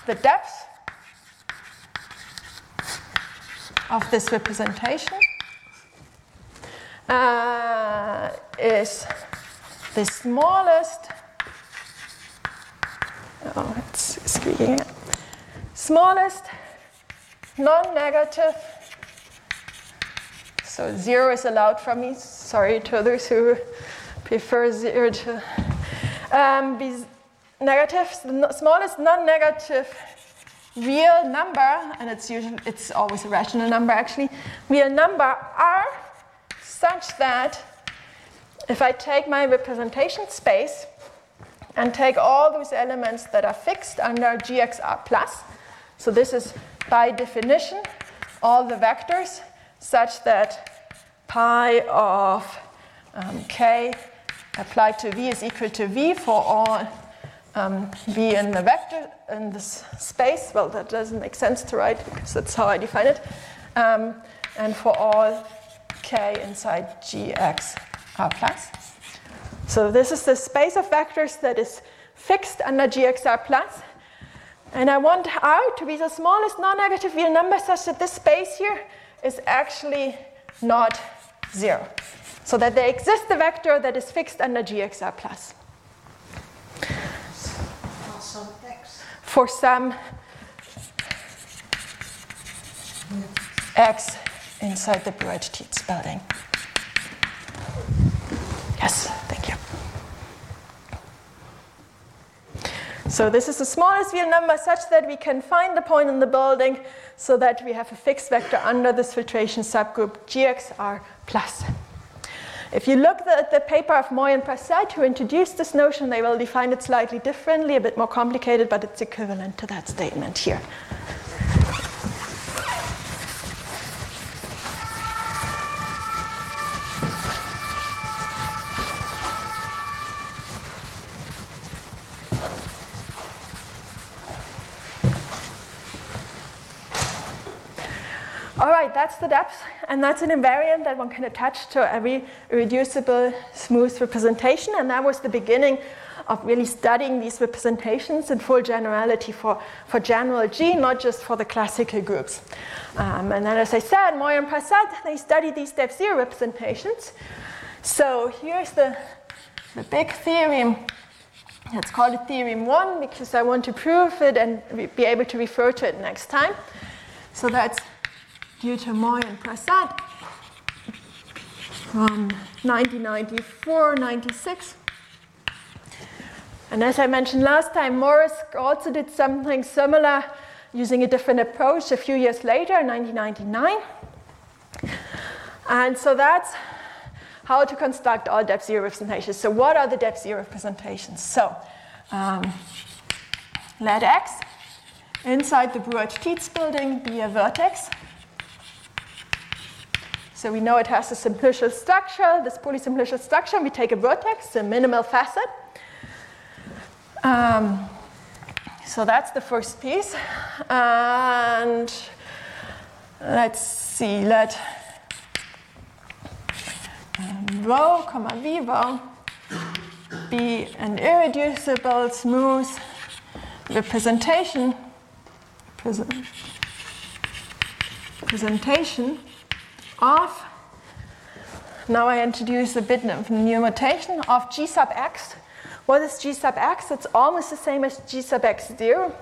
the depth of this representation uh, is the smallest, oh, it's squeaking, smallest non-negative, so zero is allowed from me, sorry to others who prefer zero to um, be negative, the smallest non-negative real number, and it's usually it's always a rational number actually, real number R such that if I take my representation space and take all those elements that are fixed under GXR plus, so this is by definition all the vectors such that pi of um, k applied to v is equal to v for all um, v in the vector in this space. Well, that doesn't make sense to write because that's how I define it. Um, and for all k inside gx r plus. So this is the space of vectors that is fixed under gxr plus. And I want r to be the smallest non-negative real number such that this space here is actually not zero. So that there exists a vector that is fixed under gxr plus. For some x. For some x inside the Bruhat-Tits building. Yes, thank you. So this is the smallest real number such that we can find the point in the building so that we have a fixed vector under this filtration subgroup GXR plus. If you look at the paper of Moy and Prasad who introduced this notion, they will define it slightly differently, a bit more complicated, but it's equivalent to that statement here. All right, that's the depth, and that's an invariant that one can attach to every irreducible smooth representation, and that was the beginning of really studying these representations in full generality for, for general G, not just for the classical groups. Um, and then, as I said, Moy and Prasad, they studied these depth zero representations. So here's the, the big theorem. Let's call it theorem one because I want to prove it and be able to refer to it next time. So that's due to Moy and Prasad. from 1994, 96. And as I mentioned last time, Morris also did something similar using a different approach a few years later, 1999. And so that's how to construct all depth zero representations. So, what are the depth zero representations? So, um, let X inside the Bruhat-Tits building be a vertex. So we know it has a simplicial structure, this polysimplicial structure, and we take a vertex, a minimal facet. Um, so that's the first piece. And let's see, let rho, comma v rho be an irreducible, smooth representation presentation of now I introduce a bit of new notation of g sub x. What is g sub x? It's almost the same as g sub x zero.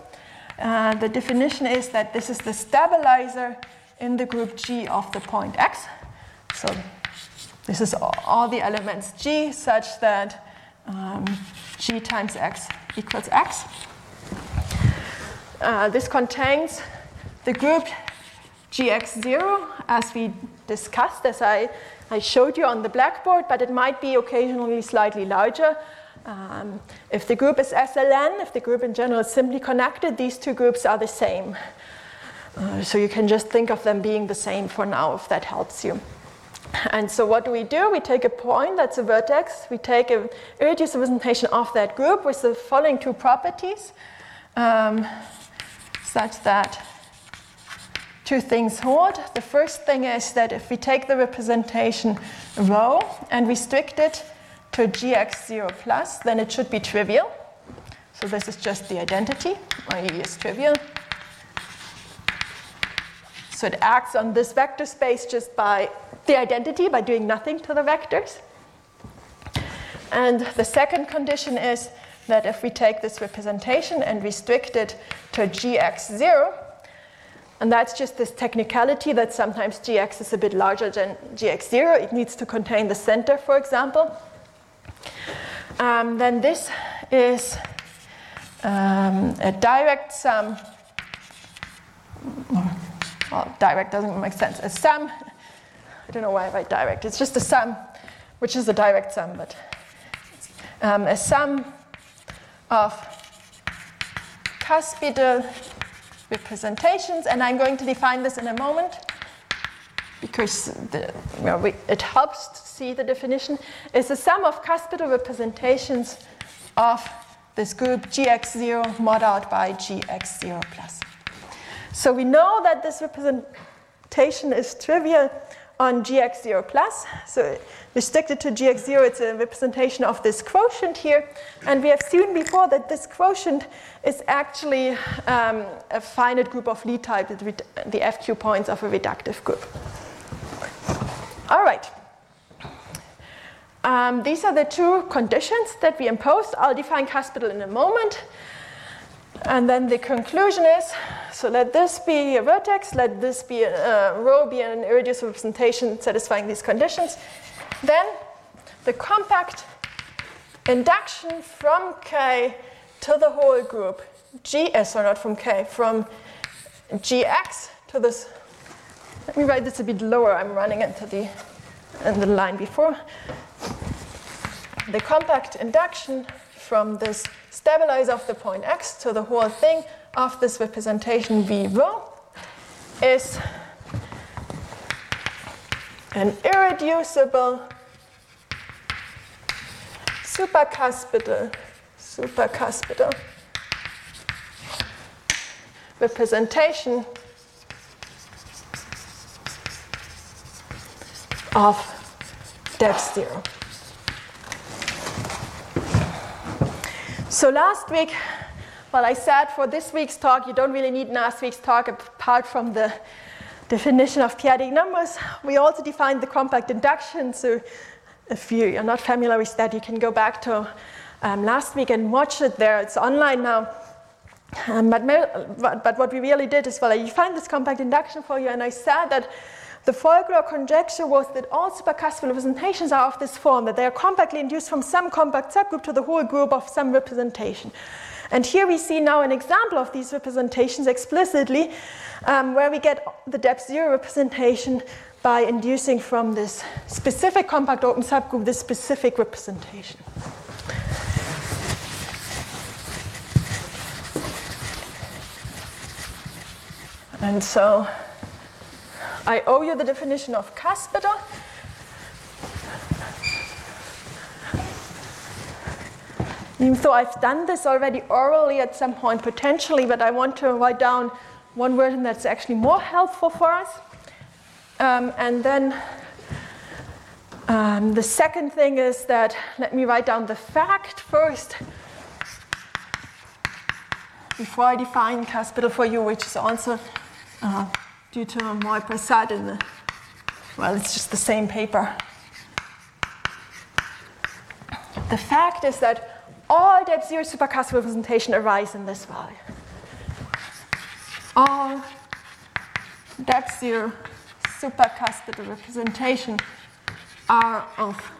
Uh, the definition is that this is the stabilizer in the group G of the point x. So this is all, all the elements G such that um, G times x equals x. Uh, this contains the group gx0 as we discussed, as I, I showed you on the blackboard, but it might be occasionally slightly larger. Um, if the group is SLN, if the group in general is simply connected, these two groups are the same. Uh, so you can just think of them being the same for now, if that helps you. And so what do we do? We take a point that's a vertex, we take an irreducible representation of that group with the following two properties. Um, such that two things hold. The first thing is that if we take the representation rho and restrict it to gx0 plus, then it should be trivial. So this is just the identity, i.e. is trivial. So it acts on this vector space just by the identity, by doing nothing to the vectors. And the second condition is that if we take this representation and restrict it to gx0, and that's just this technicality that sometimes gx is a bit larger than gx0, it needs to contain the center, for example, um, then this is um, a direct sum. Well, direct doesn't make sense. A sum, I don't know why I write direct, it's just a sum, which is a direct sum, but um, a sum of cuspidal representations, and I'm going to define this in a moment because the, know, we, it helps to see the definition, is the sum of cuspidal representations of this group gx0 mod out by gx0 plus. So we know that this representation is trivial on gx0 plus. So restricted to gx0, it's a representation of this quotient here. And we have seen before that this quotient is actually um, a finite group of Lie type, the FQ points of a reductive group. All right. Um, these are the two conditions that we imposed. I'll define cuspidal in a moment. And then the conclusion is, so let this be a vertex, let this be a rho be an irreducible representation satisfying these conditions. Then the compact induction from K to the whole group, GS, or not from K, from GX to this. Let me write this a bit lower. I'm running into the, in the line before. The compact induction from this stabilizer of the point x to the whole thing of this representation v rho is an irreducible supercuspidal, supercuspidal representation of depth zero. So last week, well, I said for this week's talk, you don't really need last week's talk apart from the definition of p-adic numbers. We also defined the compact induction. So if you are not familiar with that, you can go back to um, last week and watch it there. It's online now. Um, but, but, what we really did is, well, I defined this compact induction for you, and I said that the folklore conjecture was that all supercuspidal representations are of this form, that they are compactly induced from some compact subgroup to the whole group of some representation. And here we see now an example of these representations explicitly, um, where we get the depth zero representation by inducing from this specific compact open subgroup this specific representation. And so I owe you the definition of cuspidal. Even though I've done this already orally at some point potentially, but I want to write down one version that's actually more helpful for us. Um, and then um, the second thing is that let me write down the fact first before I define cuspidal for you, which is also uh, due to Moy Prasad in the, well, it's just the same paper. The fact is that all depth zero supercuspidal representation arise in this value. All depth zero supercuspidal representation are of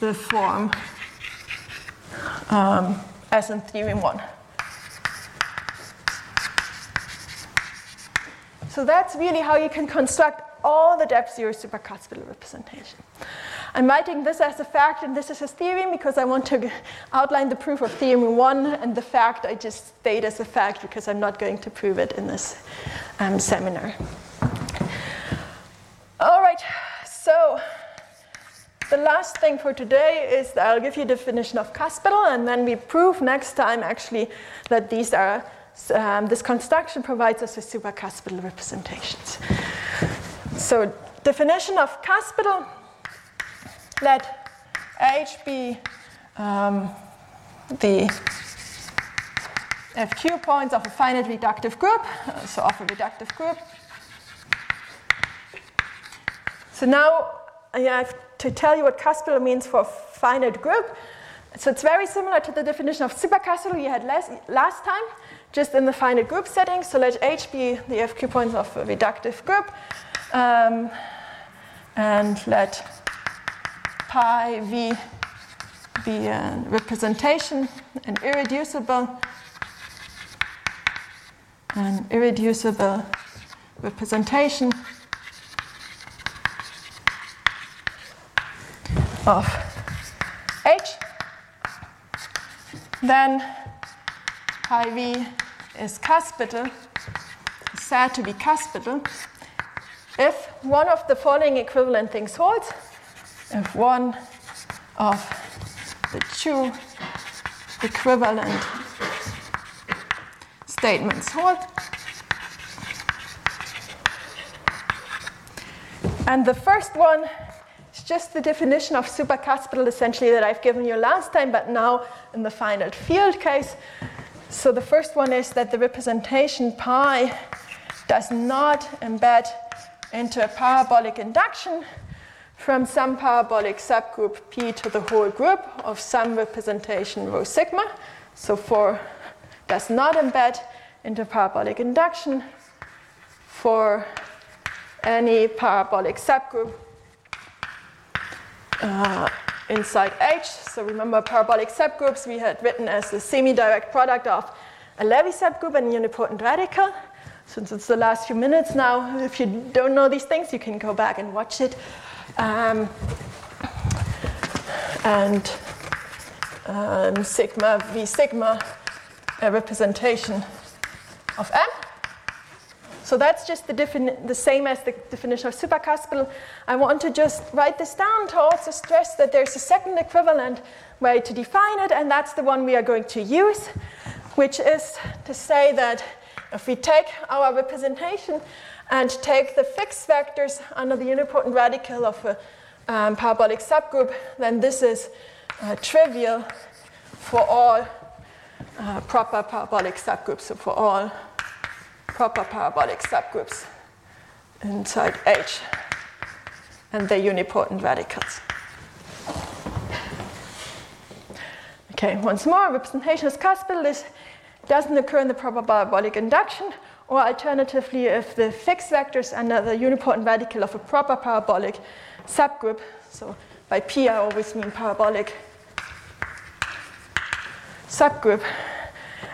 the form um, as in theorem one. So that's really how you can construct all the depth zero supercuspidal representation. I'm writing this as a fact and this is a theorem because I want to outline the proof of theorem one and the fact I just state as a fact because I'm not going to prove it in this um, seminar. All right, so the last thing for today is I'll give you definition of cuspidal and then we prove next time actually that these are um, this construction provides us with supercuspidal representations. So definition of cuspidal, let H be um, the FQ points of a finite reductive group, so of a reductive group. So now I have to tell you what cuspidal means for a finite group. So it's very similar to the definition of supercuspidal we had last time just in the finite group setting. So let H be the FQ points of a reductive group. Um, and let pi v be a representation, an irreducible, an irreducible representation of H. Then pi v is cuspidal, said to be cuspidal, if one of the following equivalent things holds, if one of the two equivalent statements hold, and the first one is just the definition of supercuspidal essentially that I've given you last time, but now in the finite field case. So the first one is that the representation pi does not embed into a parabolic induction from some parabolic subgroup p to the whole group of some representation rho sigma. So for does not embed into parabolic induction for any parabolic subgroup uh, inside H. So remember parabolic subgroups we had written as the semi-direct product of a Levi subgroup and unipotent radical. Since it's the last few minutes now, if you don't know these things, you can go back and watch it. Um, and um, sigma v sigma, a representation of M. So that's just the, defini- the same as the definition of supercuspidal. I want to just write this down to also stress that there's a second equivalent way to define it, and that's the one we are going to use, which is to say that if we take our representation and take the fixed vectors under the unipotent radical of a um, parabolic subgroup, then this is uh, trivial for all uh, proper parabolic subgroups, so for all proper parabolic subgroups inside H and their unipotent radicals. Okay, once more, representation is cuspidal doesn't occur in the proper parabolic induction or alternatively, if the fixed vector is under the unipotent radical of a proper parabolic subgroup, so by P I always mean parabolic subgroup,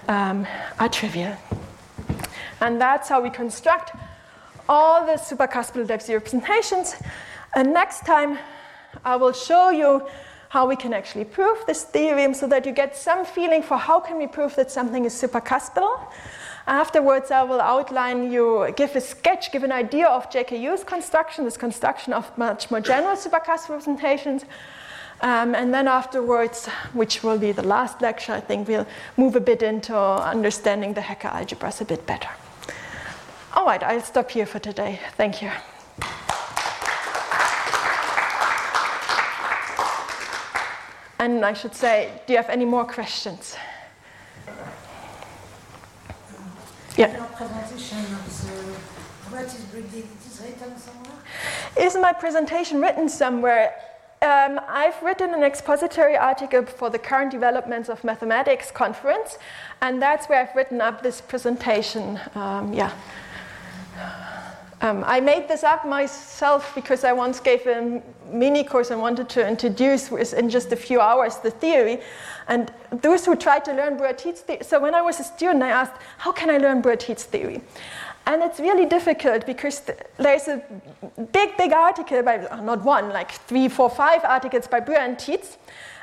um, are trivial. And that's how we construct all the supercuspidal depth representations. And next time, I will show you how we can actually prove this theorem so that you get some feeling for how can we prove that something is supercuspidal. Afterwards, I will outline you, give a sketch, give an idea of JK Yu's construction, this construction of much more general supercuspidal representations. Um, and then afterwards, which will be the last lecture, I think we'll move a bit into understanding the Hecke algebras a bit better. All right, I'll stop here for today. Thank you. And I should say, do you have any more questions? Yeah. Your presentation of the what is breeding, it is written somewhere? Is my presentation written somewhere? Um, I've written an expository article for the current developments of mathematics conference, and that's where I've written up this presentation. Um, yeah. Um, I made this up myself because I once gave a mini course and wanted to introduce in just a few hours the theory. And those who tried to learn Bruhat-Tits theory, so when I was a student, I asked, how can I learn Bruhat-Tits theory? And it's really difficult because th- there's a big, big article by, not one, like three, four, five articles by Brouard and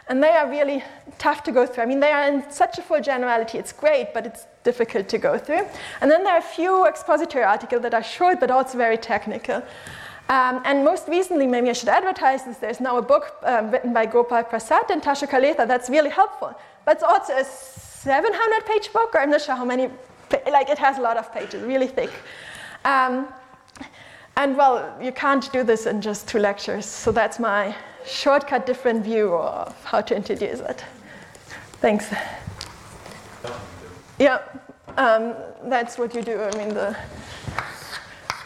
and they are really tough to go through. I mean, they are in such a full generality, it's great, but it's difficult to go through. And then there are a few expository articles that are short, but also very technical. Um, and most recently, maybe I should advertise this, there's now a book um, written by Gopal Prasad and Tasho Kaletha that's really helpful. But it's also a 700 page book, or I'm not sure how many like it has a lot of pages, really thick. Um, and well, you can't do this in just two lectures, so that's my shortcut, different view of how to introduce it. Thanks. Yeah, um, that's what you do. I mean, the,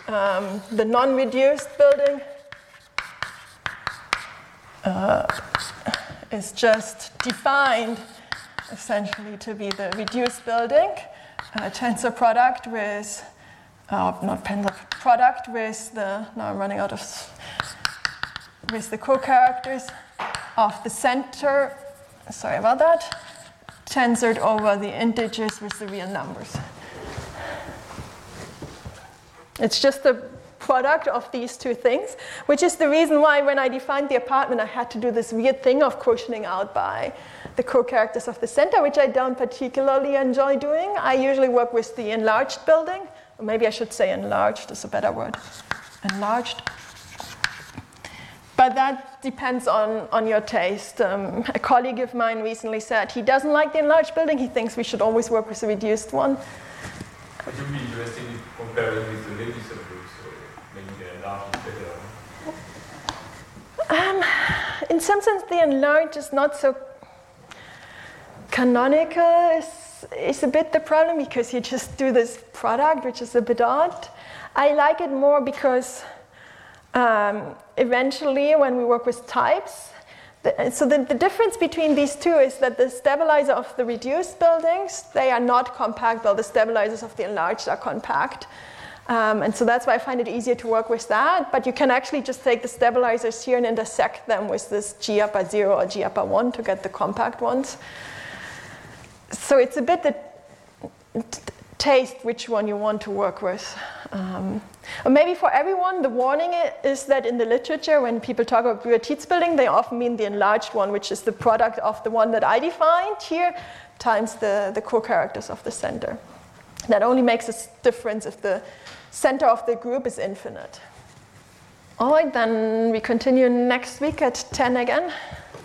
um, the non reduced building uh, is just defined essentially to be the reduced building uh, tensor product with, uh, not tensor product with the, now I'm running out of, with the co-characters of the center, sorry about that, tensored over the integers with the real numbers. It's just the product of these two things, which is the reason why when I defined the apartment, I had to do this weird thing of quotienting out by the co-characters of the center, which I don't particularly enjoy doing. I usually work with the enlarged building, or maybe I should say enlarged is a better word. Enlarged. But that depends on, on your taste. Um, a colleague of mine recently said he doesn't like the enlarged building, he thinks we should always work with a reduced one. Would you be in comparing with the latest approach, so maybe the enlarged is better? Um, in some sense, the enlarged is not so canonical is, is a bit the problem because you just do this product, which is a bit odd. I like it more because um, eventually, when we work with types, the, so the, the, difference between these two is that the stabilizer of the reduced buildings, they are not compact, while the stabilizers of the enlarged are compact. Um, and so that's why I find it easier to work with that. But you can actually just take the stabilizers here and intersect them with this G upper 0 or G upper 1 to get the compact ones so it's a bit the taste which one you want to work with. Um, maybe for everyone, the warning is that in the literature, when people talk about Bruhat-Tits building, they often mean the enlarged one, which is the product of the one that I defined here times the, the co-characters of the center. That only makes a difference if the center of the group is infinite. All right, then we continue next week at 10 again.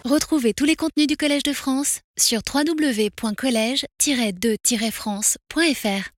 Retrouvez tous les contenus du Collège de France sur www.college-de-france.fr.